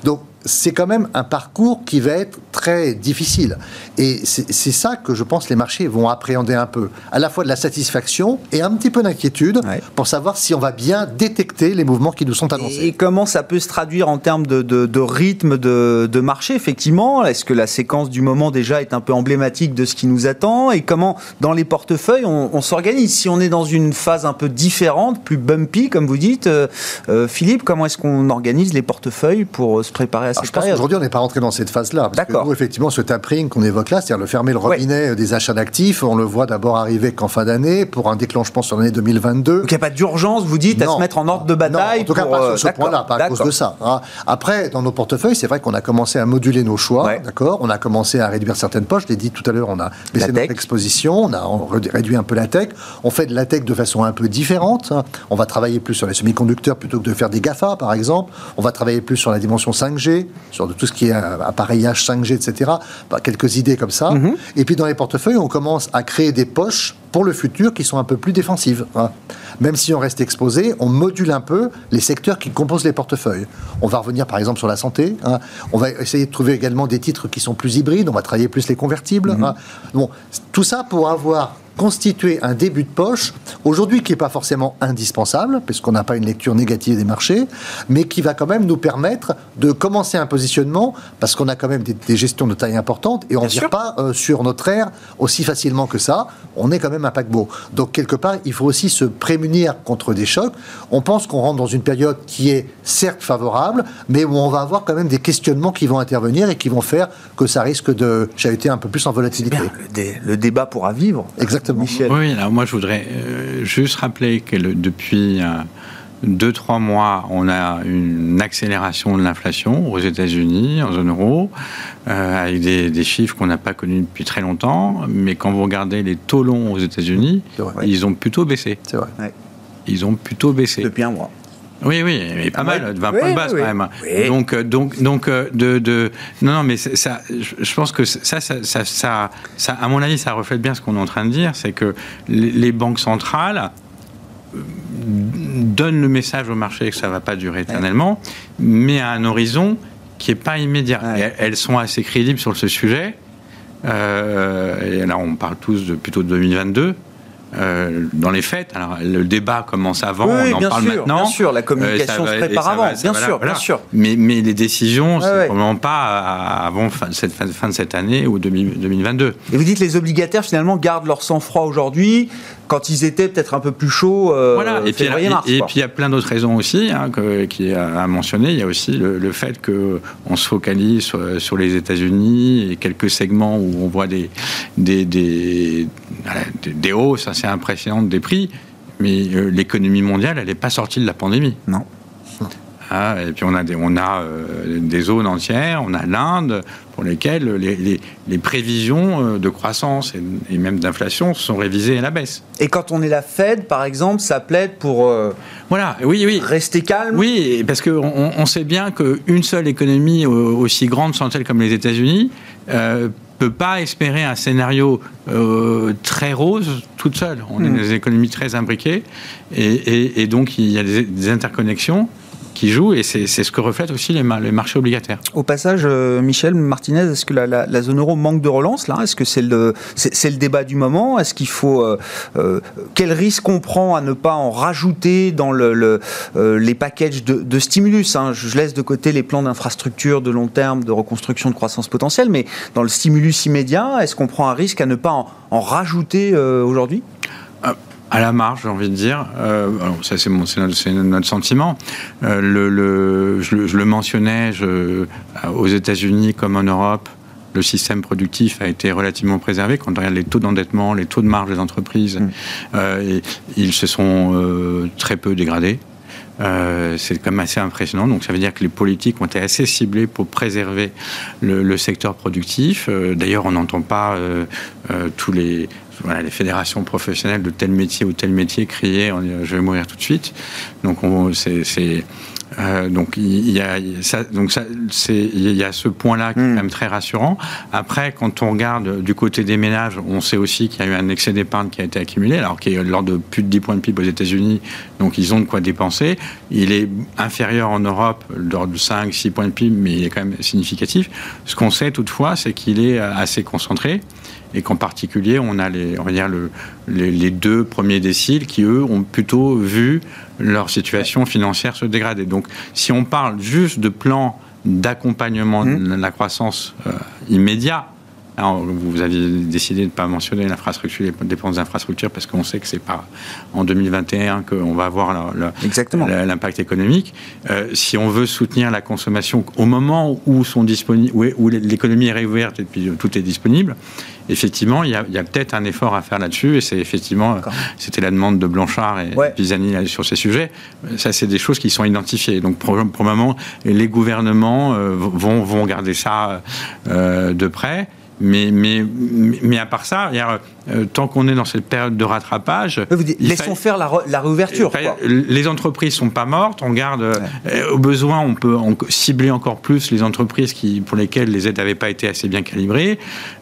Donc c'est quand même un parcours qui va être très difficile. Et c'est ça que je pense les marchés vont appréhender un peu. À la fois de la satisfaction et un petit peu d'inquiétude pour savoir si on va bien détecter les mouvements qui nous sont annoncés. Et comment ça peut se traduire en termes de, de rythme de, de marché, effectivement? Est-ce que la séquence du moment déjà est un peu emblématique de ce qui nous attend? Et comment, dans les portefeuilles, on, s'organise? Si on est dans une phase un peu différente, plus bumpy, comme vous dites, euh, euh, Philippe, comment est-ce qu'on organise les portefeuilles pour se préparer à Alors, je pense qu'aujourd'hui, on n'est pas rentré dans cette phase-là. D'accord. nous, effectivement, ce tapering qu'on évoque là, c'est-à-dire le fermer le robinet des achats d'actifs, on le voit d'abord arriver qu'en fin d'année pour un déclenchement sur l'année 2022. Donc il n'y a pas d'urgence, vous dites, à se mettre en ordre de bataille Non, en tout cas, pour, pas euh, sur ce d'accord, point-là, pas à cause de ça. hein. Après, dans nos portefeuilles, c'est vrai qu'on a commencé à moduler nos choix, Ouais. d'accord On a commencé à réduire certaines poches. Je l'ai dit tout à l'heure, on a baissé notre exposition, on a ré- réduit un peu la tech. On fait de la tech de façon un peu différente. hein. On va travailler plus sur les semi-conducteurs plutôt que de faire des GAFA, par exemple. On va travailler plus sur la dimension 5G, sur de tout ce qui est euh, appareillage 5G, etc. Bah, quelques idées comme ça. Mhm. Et puis dans les portefeuilles, on commence à créer des poches pour le futur qui sont un peu plus défensives. hein. Même si on reste exposé, on module un peu les secteurs qui composent les portefeuilles. On va revenir par exemple sur la santé. hein. On va essayer de trouver également des titres qui sont plus hybrides. On va travailler plus les convertibles. hein. Bon, tout ça pour avoir constitué un début de poche, aujourd'hui qui n'est pas forcément indispensable, puisqu'on n'a pas une lecture négative des marchés, mais qui va quand même nous permettre de commencer un positionnement, parce qu'on a quand même des, des gestions de taille importante, et on ne vire pas euh, sur notre air aussi facilement que ça. On est quand même un paquebot. Donc quelque part, il faut aussi se prémunir contre des chocs. On pense qu'on rentre dans une période qui est certes favorable, mais où on va avoir quand même des questionnements qui vont intervenir et qui vont faire que ça risque de chahuter un peu plus en volatilité. Bien, le, dé- le débat pourra vivre. Exactement. Michel. Oui, alors moi je voudrais euh, juste rappeler que le- depuis euh, deux, trois mois, on a une accélération de l'inflation aux États-Unis, en zone euro, euh, avec des, des chiffres qu'on n'a pas connus depuis très longtemps. Mais quand vous regardez les taux longs aux États-Unis, ils ont plutôt baissé. C'est vrai. Ils ont plutôt baissé. Depuis un mois. Oui, oui, mais pas Ah mal, ouais. de 20 Oui, points de base oui, quand même. oui. Donc, euh, donc, donc, euh, de, de, non, non, mais ça, je pense que ça, ça, ça, ça, ça, à mon avis, ça reflète bien ce qu'on est en train de dire, c'est que les, les banques centrales donnent le message au marché que ça va pas durer éternellement, mais à un horizon qui est pas immédiat. Ouais. Elles sont assez crédibles sur ce sujet. Euh, et là, on parle tous de plutôt de 2022. euh, dans les faits, alors le débat commence avant, Oui, on en bien parle sûr, maintenant. bien sûr, la Euh, communication se prépare avant, va- bien va- sûr, voilà. bien sûr. Mais, mais les décisions, c'est Ouais, probablement pas avant fin, cette, fin, fin de cette année ou 2000 2022. Et vous dites les obligataires finalement gardent leur sang-froid aujourd'hui quand ils étaient peut-être un peu plus chauds euh, voilà. Et puis, février, et- mars. et quoi. puis il y a plein d'autres raisons aussi hein, que- qui a à mentionner. Il y a aussi le, le fait que on se focalise sur, sur les États-Unis et quelques segments où on voit des des, des- des hausses assez impressionnantes des prix. Mais euh, l'économie mondiale, elle n'est pas sortie de la pandémie. Non. Ah, et puis on a des, on a euh, des zones entières, on a l'Inde, pour lesquelles les, les- les prévisions euh, de croissance et, et même d'inflation sont révisées à la baisse. Et quand on est la Fed, par exemple, ça plaide pour euh, Voilà, oui, oui. rester calme? Oui, parce qu'on on, on sait bien qu'une seule économie aussi grande soit-elle comme les États-Unis euh, peut pas espérer un scénario euh, très rose toute seule. On est Mm. dans des économies très imbriquées et, et- et donc il y a des, des interconnexions qui jouent et c'est ce que reflètent aussi les, les marchés obligataires. Au passage, euh, Michel Martinez, est-ce que la, la- la zone euro manque de relance là? Est-ce que c'est le, c'est, le débat du moment? Est-ce qu'il faut euh, euh, quel risque on prend à ne pas en rajouter dans le, le, les packages de, de stimulus hein? Je laisse de côté les plans d'infrastructure de long terme, de reconstruction de croissance potentielle, mais dans le stimulus immédiat, est-ce qu'on prend un risque à ne pas en, en rajouter aujourd'hui? À la marge, j'ai envie de dire. Euh, alors ça, c'est, mon- c'est notre, c'est notre sentiment. Euh, le, le- je, le- je le mentionnais, je- aux États-Unis comme en Europe, le système productif a été relativement préservé. Quand on regarde les taux d'endettement, les taux de marge des entreprises, euh, et- ils se sont euh, très peu dégradés. Euh, c'est quand même assez impressionnant. Donc ça veut dire que les politiques ont été assez ciblées pour préserver le, le secteur productif. Euh, D'ailleurs, on n'entend pas euh, euh, tous les voilà, les fédérations professionnelles de tel métier ou tel métier disant, je vais mourir tout de suite. Donc on, c'est, c'est, euh, donc il y a ça, donc ça, c'est il y a ce point-là qui est Mm. quand même très rassurant. Après, quand on regarde du côté des ménages, on sait aussi qu'il y a eu un excès d'épargne qui a été accumulé, alors qui est lors de plus de 10 points de PIB aux États-Unis, donc ils ont de quoi dépenser. Il est inférieur en Europe, lors de 5-6 points de PIB, mais il est quand même significatif. Ce qu'on sait toutefois, c'est qu'il est euh, assez concentré et qu'en particulier, on a les, on va dire le, les, les deux premiers déciles qui, eux, ont plutôt vu leur situation financière se dégrader. Donc, si on parle juste de plan d'accompagnement Mmh. de la croissance euh, immédiat, Alors, vous avez décidé de ne pas mentionner l'infrastructure, les dépenses d'infrastructure, parce qu'on sait que c'est pas en 2021 qu'on va avoir l'impact économique. Euh, si on veut soutenir la consommation au moment où, sont disponibles, où l'économie est réouverte et puis tout est disponible, effectivement, il y a, peut-être un effort à faire là-dessus, et c'est effectivement, c'était la demande de Blanchard et Pisani sur ces sujets. Ça, c'est des choses qui sont identifiées. Donc, probablement, les gouvernements euh, vont, vont garder ça euh, de près. Mais, mais, mais à part ça, euh, tant qu'on est dans cette période de rattrapage. Vous laissons faire la, réouverture. Les entreprises sont pas mortes. On garde, euh, au besoin, on peut cibler encore plus les entreprises qui, pour lesquelles les aides n'avaient pas été assez bien calibrées.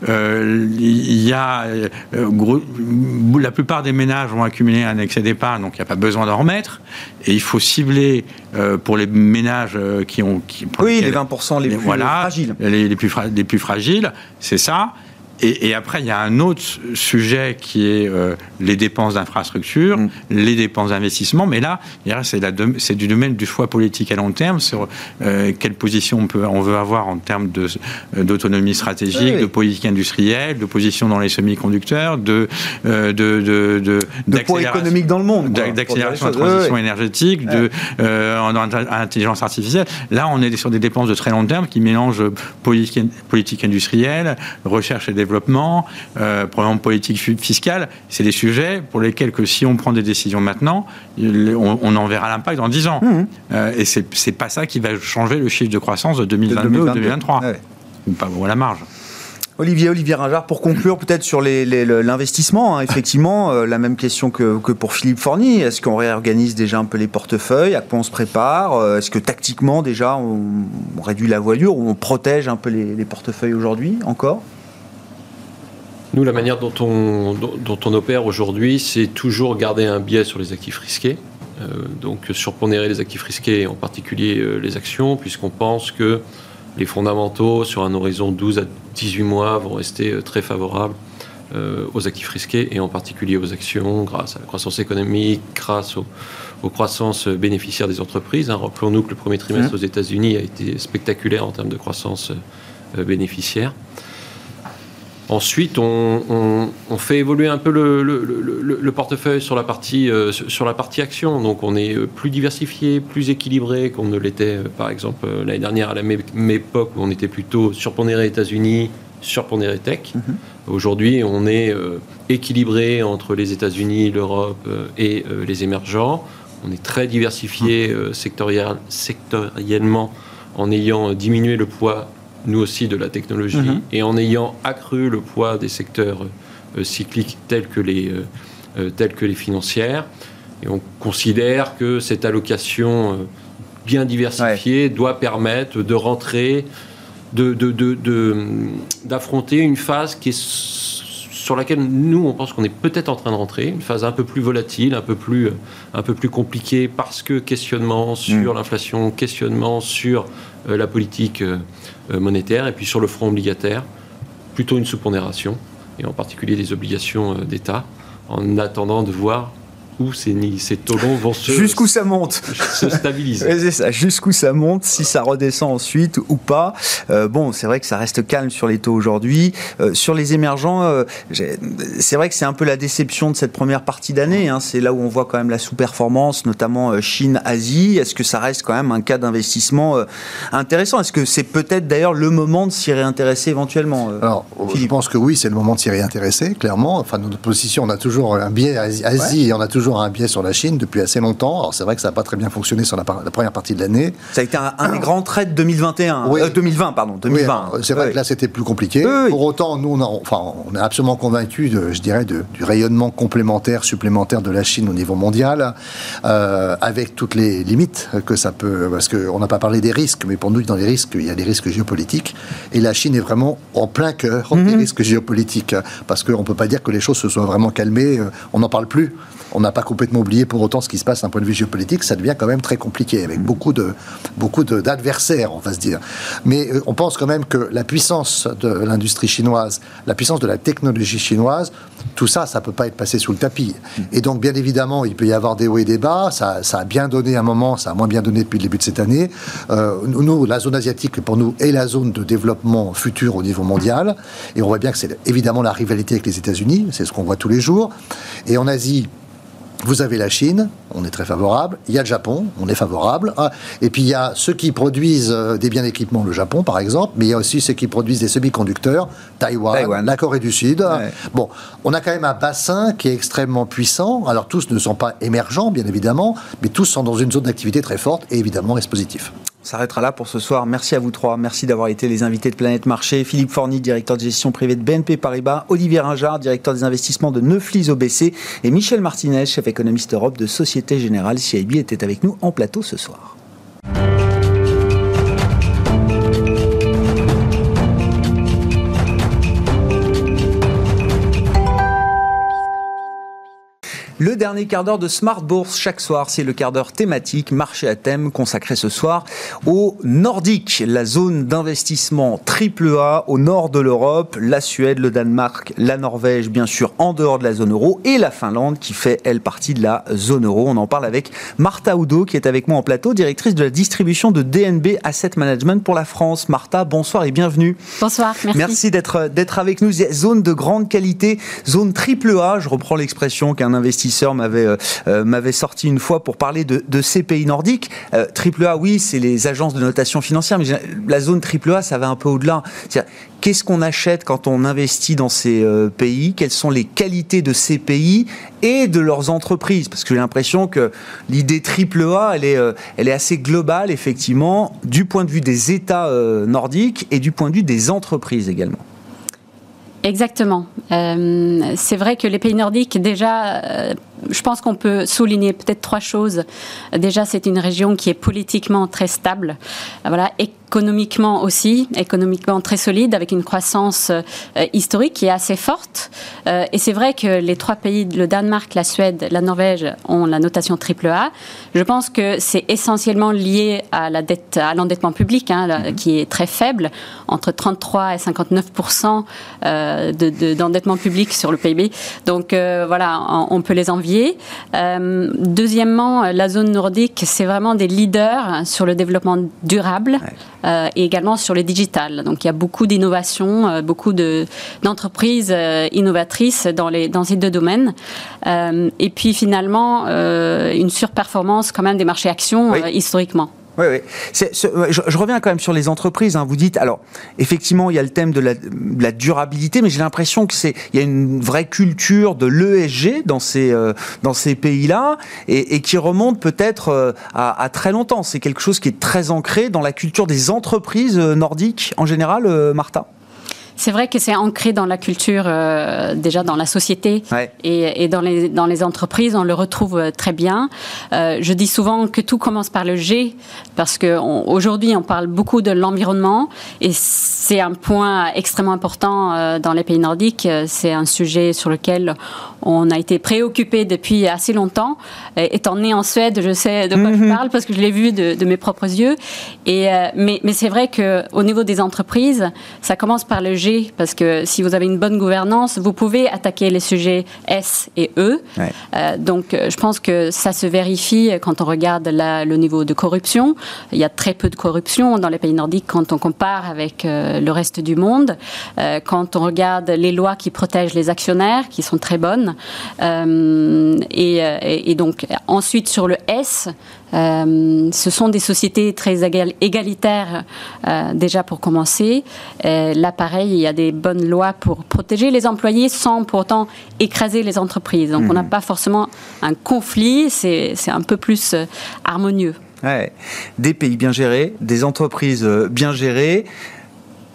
Euh, il y a la plupart des ménages vont accumuler un excès d'épargne, donc il n'y a pas besoin d'en remettre. Et il faut cibler pour les ménages qui ont. oui, les 20% les, plus fragiles. Les, plus, les plus fragiles, c'est ça. Et, après, il y a un autre sujet qui est euh, les dépenses d'infrastructure, mm. les dépenses d'investissement. Mais là, c'est du domaine du choix politique à long terme sur euh, quelle position on, peut, on veut avoir en termes euh, d'autonomie stratégique, de politique industrielle, de position dans les semi-conducteurs, de, de, de, de, poids économique dans le monde. D'accélération de la transition énergétique, de intelligence artificielle. Là, on est sur des dépenses de très long terme qui mélangent politique, politique industrielle, recherche et développement développement, euh, probablement politique fiscale, c'est des sujets pour lesquels que si on prend des décisions maintenant, on, en verra l'impact dans 10 ans. Mmh. Euh, et c'est n'est pas ça qui va changer le chiffre de croissance de 2022 ou 2023. Ou, pas, ou à la marge. Olivier, Olivier Ringard, pour conclure peut-être sur l'investissement, hein, effectivement, euh, la même question que, pour Philippe Forny. Est-ce qu'on réorganise déjà un peu les portefeuilles? À quoi on se prépare? Euh, Est-ce que tactiquement déjà on, réduit la voilure ou on protège un peu les portefeuilles aujourd'hui encore? Nous, la manière dont on, dont, on opère aujourd'hui, c'est toujours garder un biais sur les actifs risqués. Euh, donc surpondérer les actifs risqués, en particulier euh, les actions, puisqu'on pense que les fondamentaux sur un horizon 12 à 18 mois vont rester euh, très favorables aux actifs risqués et en particulier aux actions grâce à la croissance économique, grâce aux, croissances bénéficiaires des entreprises. Hein, rappelons-nous que le premier trimestre mmh. aux États-Unis a été spectaculaire en termes de croissance bénéficiaire. Ensuite, on, fait évoluer un peu le, portefeuille sur la, partie, euh, sur la partie action. Donc, on est euh, plus diversifié, plus équilibré qu'on ne l'était, euh, par exemple, l'année dernière à la même époque où on était plutôt surpondéré États-Unis, surpondéré tech. Mhm. Aujourd'hui, on est équilibré entre les États-Unis, l'Europe et les émergents. On est très diversifié sectoriellement en ayant diminué le poids nous aussi, de la technologie, mhm. et en ayant accru le poids des secteurs euh, cycliques tels que, les, euh, euh, tels que les financières. Et on considère que cette allocation bien diversifiée doit permettre de rentrer, d'affronter de, de, une phase qui est sur laquelle nous, on pense qu'on est peut-être en train de rentrer, une phase un peu plus volatile, un peu plus, un peu plus compliquée, parce que questionnement sur mm. l'inflation, questionnement sur la politique euh, monétaire, et puis sur le front obligataire, plutôt une sous-pondération, et en particulier des obligations euh, d'État, en attendant de voir où ces, ces taux longs vont se jusqu'où ça monte se stabiliser c'est ça. Jusqu'où ça monte si ça redescend ensuite ou pas. Euh, bon c'est vrai que ça reste calme sur les taux aujourd'hui. Euh, sur les émergents euh, c'est vrai que c'est un peu la déception de cette première partie d'année hein. c'est là où on voit quand même la sous-performance notamment Chine Asie. Est-ce que ça reste quand même un cas d'investissement intéressant? Est-ce que c'est peut-être d'ailleurs le moment de s'y réintéresser éventuellement alors je pense que oui c'est le moment de s'y réintéresser clairement. Enfin notre position on a toujours un biais Asie et on a toujours un biais sur la Chine depuis assez longtemps. Alors c'est vrai que ça n'a pas très bien fonctionné sur la, première partie de l'année. Ça a été un, des grands traits de 2021, 2020 pardon, 2020. c'est vrai que là c'était plus compliqué. Pour autant, nous on, enfin, on est absolument convaincus, de, je dirais, du rayonnement complémentaire, supplémentaire de la Chine au niveau mondial, euh, avec toutes les limites que ça peut, parce qu'on n'a pas parlé des risques, mais pour nous dans les risques, il y a des risques géopolitiques, et la Chine est vraiment en plein cœur des mhm. risques géopolitiques, parce qu'on ne peut pas dire que les choses se soient vraiment calmées. On n'en parle plus. On n'a pas complètement oublier pour autant ce qui se passe d'un point de vue géopolitique, ça devient quand même très compliqué, avec beaucoup de beaucoup d'adversaires, on va se dire. Mais euh, on pense quand même que la puissance de l'industrie chinoise, la puissance de la technologie chinoise, tout ça, ça peut pas être passé sous le tapis. Et donc, bien évidemment, il peut y avoir des hauts et des bas. Ça, ça a bien donné un moment, ça a moins bien donné depuis le début de cette année. Euh, nous, la zone asiatique, pour nous, est la zone de développement futur au niveau mondial. Et on voit bien que c'est évidemment la rivalité avec les États-Unis, c'est ce qu'on voit tous les jours. Et en Asie, vous avez la Chine, on est très favorable. Il y a le Japon, on est favorable. Ah, et puis il y a ceux qui produisent euh, des biens d'équipement, le Japon par exemple, mais il y a aussi ceux qui produisent des semi-conducteurs, Taïwan, la Corée du Sud. Bon, on a quand même un bassin qui est extrêmement puissant. Alors tous ne sont pas émergents, bien évidemment, mais tous sont dans une zone d'activité très forte et évidemment expositif s'arrêtera là pour ce soir. Merci à vous trois. Merci d'avoir été les invités de Planète Marché. Philippe Forny, directeur de gestion privée de BNP Paribas. Olivier Ringard, directeur des investissements de Neuflis OBC. Et Michel Martinez, chef économiste Europe de Société Générale. CIB était avec nous en plateau ce soir. Le dernier quart d'heure de Smart Bourse chaque soir, c'est le quart d'heure thématique, marché à thème, consacré ce soir au Nordique, la zone d'investissement triple A au nord de l'Europe, la Suède, le Danemark, la Norvège, bien sûr, en dehors de la zone euro, et la Finlande qui fait, elle, partie de la zone euro. On en parle avec Martha Oudo, qui est avec moi en plateau, directrice de la distribution de DNB Asset Management pour la France. Martha, bonsoir et bienvenue. Bonsoir, merci. Merci d'être, d'être avec nous. Zone de grande qualité, zone triple A, je reprends l'expression qu'un investisseur m'avait euh, euh, m'avait sorti une fois pour parler de, ces pays nordiques. Euh, triple A, oui, c'est les agences de notation financière, mais la zone triple A, ça va un peu au-delà. Qu'est-ce qu'on achète quand on investit dans ces pays? Quelles sont les qualités de ces pays et de leurs entreprises? Parce que j'ai l'impression que l'idée triple A, elle est, elle est assez globale, effectivement, du point de vue des États nordiques et du point de vue des entreprises également. Exactement. Euh, c'est vrai que les pays nordiques, déjà, euh, je pense qu'on peut souligner peut-être trois choses. Déjà, c'est une région qui est politiquement très stable, voilà, économiquement aussi, économiquement très solide, avec une croissance euh, historique qui est assez forte. Euh, et c'est vrai que les trois pays, le Danemark, la Suède, la Norvège, ont la notation triple A. Je pense que c'est essentiellement lié à la dette, à l'endettement public, hein, mhm. qui est très faible, entre 33 et 59% euh, d'endettement public sur le PIB. Donc voilà, on peut les envier euh, deuxièmement, la zone nordique, c'est vraiment des leaders sur le développement durable euh, et également sur le digital. Donc il y a beaucoup d'innovations, euh, beaucoup d'entreprises innovatrices dans, les, dans ces deux domaines. et puis finalement, une surperformance quand même des marchés actions historiquement. Oui, oui. je, reviens quand même sur les entreprises. Hein. Vous dites, alors, effectivement, il y a le thème de la, durabilité, mais j'ai l'impression que c'est, il y a une vraie culture de l'ESG dans ces euh, dans ces pays-là et, qui remonte peut-être euh, à, très longtemps. C'est quelque chose qui est très ancré dans la culture des entreprises euh, nordiques en général, Martha? C'est vrai que c'est ancré dans la culture, euh, déjà dans la société et, et, dans, les, dans les entreprises, on le retrouve euh, très bien. Euh, je dis souvent que tout commence par le G, parce qu'aujourd'hui on, on, parle beaucoup de l'environnement et c'est un point extrêmement important euh, dans les pays nordiques. C'est un sujet sur lequel on a été préoccupé depuis assez longtemps. étant né en Suède, je sais de quoi je mhm. parle parce que je l'ai vu de, de, mes propres yeux. Et, mais mais c'est vrai qu'au niveau des entreprises, ça commence par le G parce que si vous avez une bonne gouvernance, vous pouvez attaquer les sujets S et E. Euh, donc, euh, je pense que ça se vérifie quand on regarde le niveau de corruption. Il y a très peu de corruption dans les pays nordiques quand on compare avec euh, le reste du monde. quand on regarde les lois qui protègent les actionnaires, qui sont très bonnes. Et, et, donc, ensuite, sur le S, euh, ce sont des sociétés très égalitaires euh, déjà pour commencer. Euh, là, pareil, il y a des bonnes lois pour protéger les employés sans pour autant écraser les entreprises. Donc, on n'a mhm. pas forcément un conflit, c'est un peu plus harmonieux. Des pays bien gérés, des entreprises bien gérées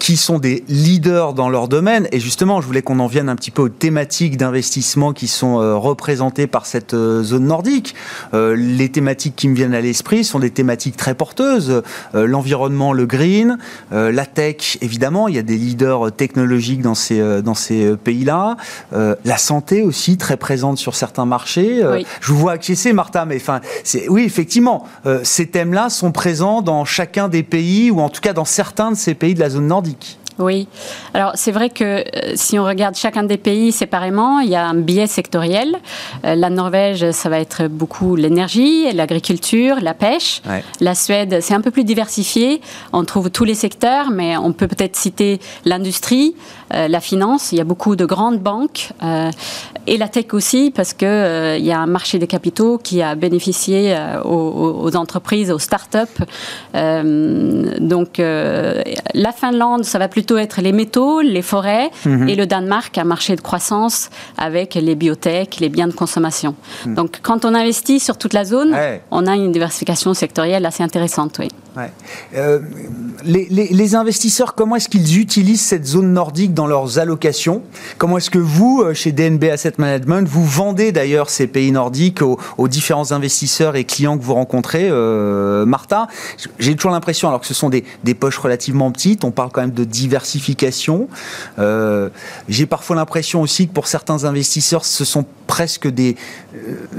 qui sont des leaders dans leur domaine. Et justement, je voulais qu'on en vienne un petit peu aux thématiques d'investissement qui sont représentées par cette zone nordique. les thématiques qui me viennent à l'esprit sont des thématiques très porteuses. L'environnement, le green, la tech, évidemment, il y a des leaders technologiques dans ces, dans ces pays-là. la santé aussi, très présente sur certains marchés. Je vous vois acquiescer, Martha, mais enfin, oui, effectivement, ces thèmes-là sont présents dans chacun des pays, ou en tout cas dans certains de ces pays de la zone nordique. Oui. Alors, c'est vrai que euh, si on regarde chacun des pays séparément, il y a un biais sectoriel. Euh, la Norvège, ça va être beaucoup l'énergie, l'agriculture, la pêche. La Suède, c'est un peu plus diversifié. On trouve tous les secteurs, mais on peut peut-être citer l'industrie, euh, la finance. Il y a beaucoup de grandes banques et la tech aussi, parce qu'il il y a un marché des capitaux qui a bénéficié aux, aux, entreprises, aux start-up. donc, la Finlande, ça va plutôt être les métaux, les forêts, mhm. et le Danemark, un marché de croissance avec les biotech, les biens de consommation. Mhm. Donc quand on investit sur toute la zone, on a une diversification sectorielle assez intéressante. Oui. Euh, les, investisseurs, comment est-ce qu'ils utilisent cette zone nordique dans leurs allocations? Comment est-ce que vous, euh, chez DNB Asset Management, vous vendez d'ailleurs ces pays nordiques aux, différents investisseurs et clients que vous rencontrez euh, Martha, j'ai toujours l'impression, alors que ce sont des, poches relativement petites, on parle quand même de diversification. j'ai parfois l'impression aussi que pour certains investisseurs, ce sont presque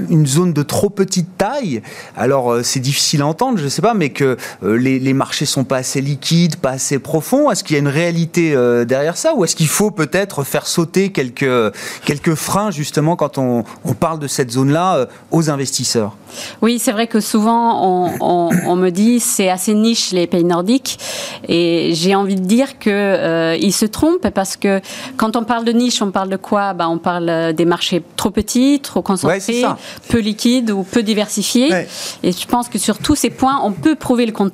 une zone de trop petite taille. Alors c'est difficile à entendre, je ne sais pas, mais que euh, les, les, marchés sont pas assez liquides, pas assez profonds. Est-ce qu'il y a une réalité euh, derrière ça? Ou est-ce qu'il faut peut-être faire sauter quelques, quelques freins justement quand on, on parle de cette zone-là euh, aux investisseurs? Oui, c'est vrai que souvent on, on, me dit c'est assez niche les pays nordiques. Et j'ai envie de dire que ils se trompent parce que quand on parle de niche, on parle de quoi? Bah, On parle des marchés trop petits, trop concentrés, peu liquides ou peu diversifiés. Et je pense que sur tous ces points, on peut prouver le contraire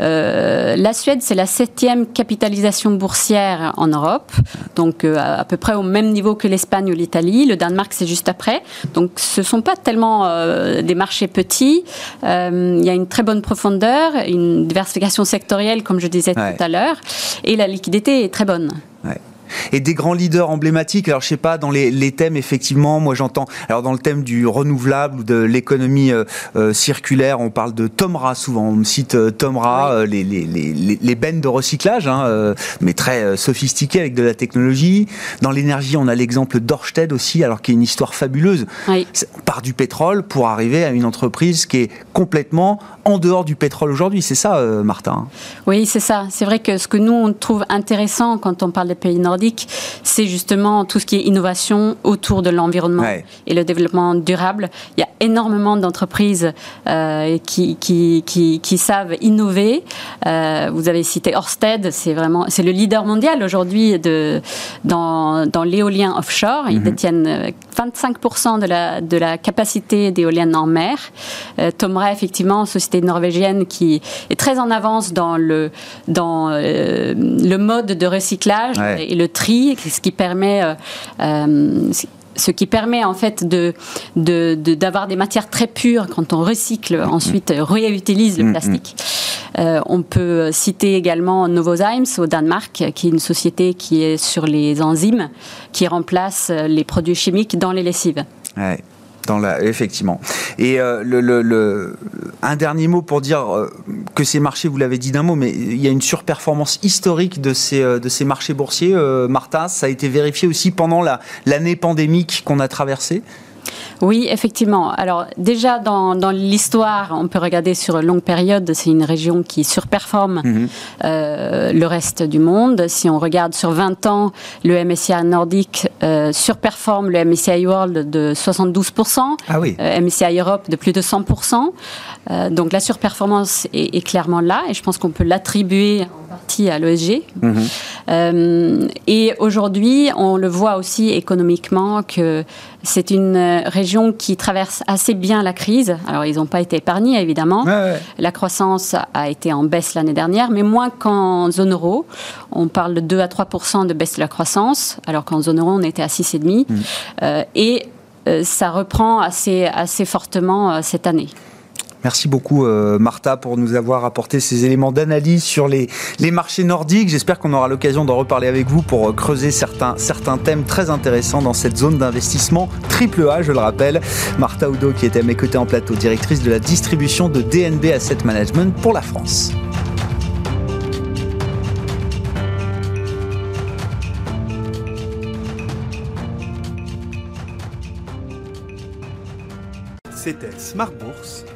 euh, la Suède, c'est la septième capitalisation boursière en Europe, donc euh, à peu près au même niveau que l'Espagne ou l'Italie. Le Danemark, c'est juste après. Donc ce ne sont pas tellement euh, des marchés petits. Il y a une très bonne profondeur, une diversification sectorielle, comme je disais tout à l'heure, et la liquidité est très bonne et des grands leaders emblématiques. Alors je sais pas dans les, les thèmes effectivement, moi j'entends alors dans le thème du renouvelable ou de l'économie euh, euh, circulaire, on parle de Tomra souvent. On me cite euh, Tomra, les, les, les, les, bennes de recyclage, hein, mais très sophistiquées avec de la technologie. Dans l'énergie, on a l'exemple d'Orsted aussi, alors qui est une histoire fabuleuse. On part du pétrole pour arriver à une entreprise qui est complètement en dehors du pétrole aujourd'hui. C'est ça, Martin? Oui, c'est ça. C'est vrai que ce que nous on trouve intéressant quand on parle des pays nordiques c'est justement tout ce qui est innovation autour de l'environnement et le développement durable. Il y a énormément d'entreprises euh, qui, qui, qui, savent innover. Euh, vous avez cité Orsted, c'est vraiment c'est le leader mondial aujourd'hui de dans, dans l'éolien offshore. Ils mhm. détiennent 25% de la de la capacité d'éoliennes en mer. Euh, Tomra, effectivement, société norvégienne qui est très en avance dans le dans le mode de recyclage et le tri, ce qui permet euh, euh, ce qui permet en fait de, d'avoir des matières très pures quand on recycle, mm-hmm. ensuite réutilise le mm-hmm. plastique. Euh, on peut citer également Novozymes au Danemark, qui est une société qui est sur les enzymes, qui remplace les produits chimiques dans les lessives. Dans la, effectivement. Et euh, le, un dernier mot pour dire euh, que ces marchés, vous l'avez dit d'un mot, mais il y a une surperformance historique de ces, euh, de ces marchés boursiers. Martha, ça a été vérifié aussi pendant l'année pandémique qu'on a traversée? Oui, effectivement. Alors déjà, dans, l'histoire, on peut regarder sur une longue période, c'est une région qui surperforme mhm. euh, le reste du monde. Si on regarde sur 20 ans, le MSCI nordique euh, surperforme le MSCI World de 72%, ah oui. Euh, MSCI Europe de plus de 100%. donc la surperformance est, est, clairement là et je pense qu'on peut l'attribuer en partie à l'ESG. Mhm. et aujourd'hui, on le voit aussi économiquement que c'est une région qui traverse assez bien la crise. Alors, ils n'ont pas été épargnés, évidemment. La croissance a été en baisse l'année dernière, mais moins qu'en zone euro. On parle de 2 à 3% de baisse de la croissance, alors qu'en zone euro, on était à 6,5 mmh. euh, et euh, ça reprend assez, assez fortement euh, cette année. Merci beaucoup euh, Martha pour nous avoir apporté ces éléments d'analyse sur les, les marchés nordiques. J'espère qu'on aura l'occasion d'en reparler avec vous pour euh, creuser certains, certains thèmes très intéressants dans cette zone d'investissement triple A, je le rappelle. Martha Oudo qui était à mes côtés en plateau, directrice de la distribution de DNB Asset Management pour la France. C'était Smart Bourse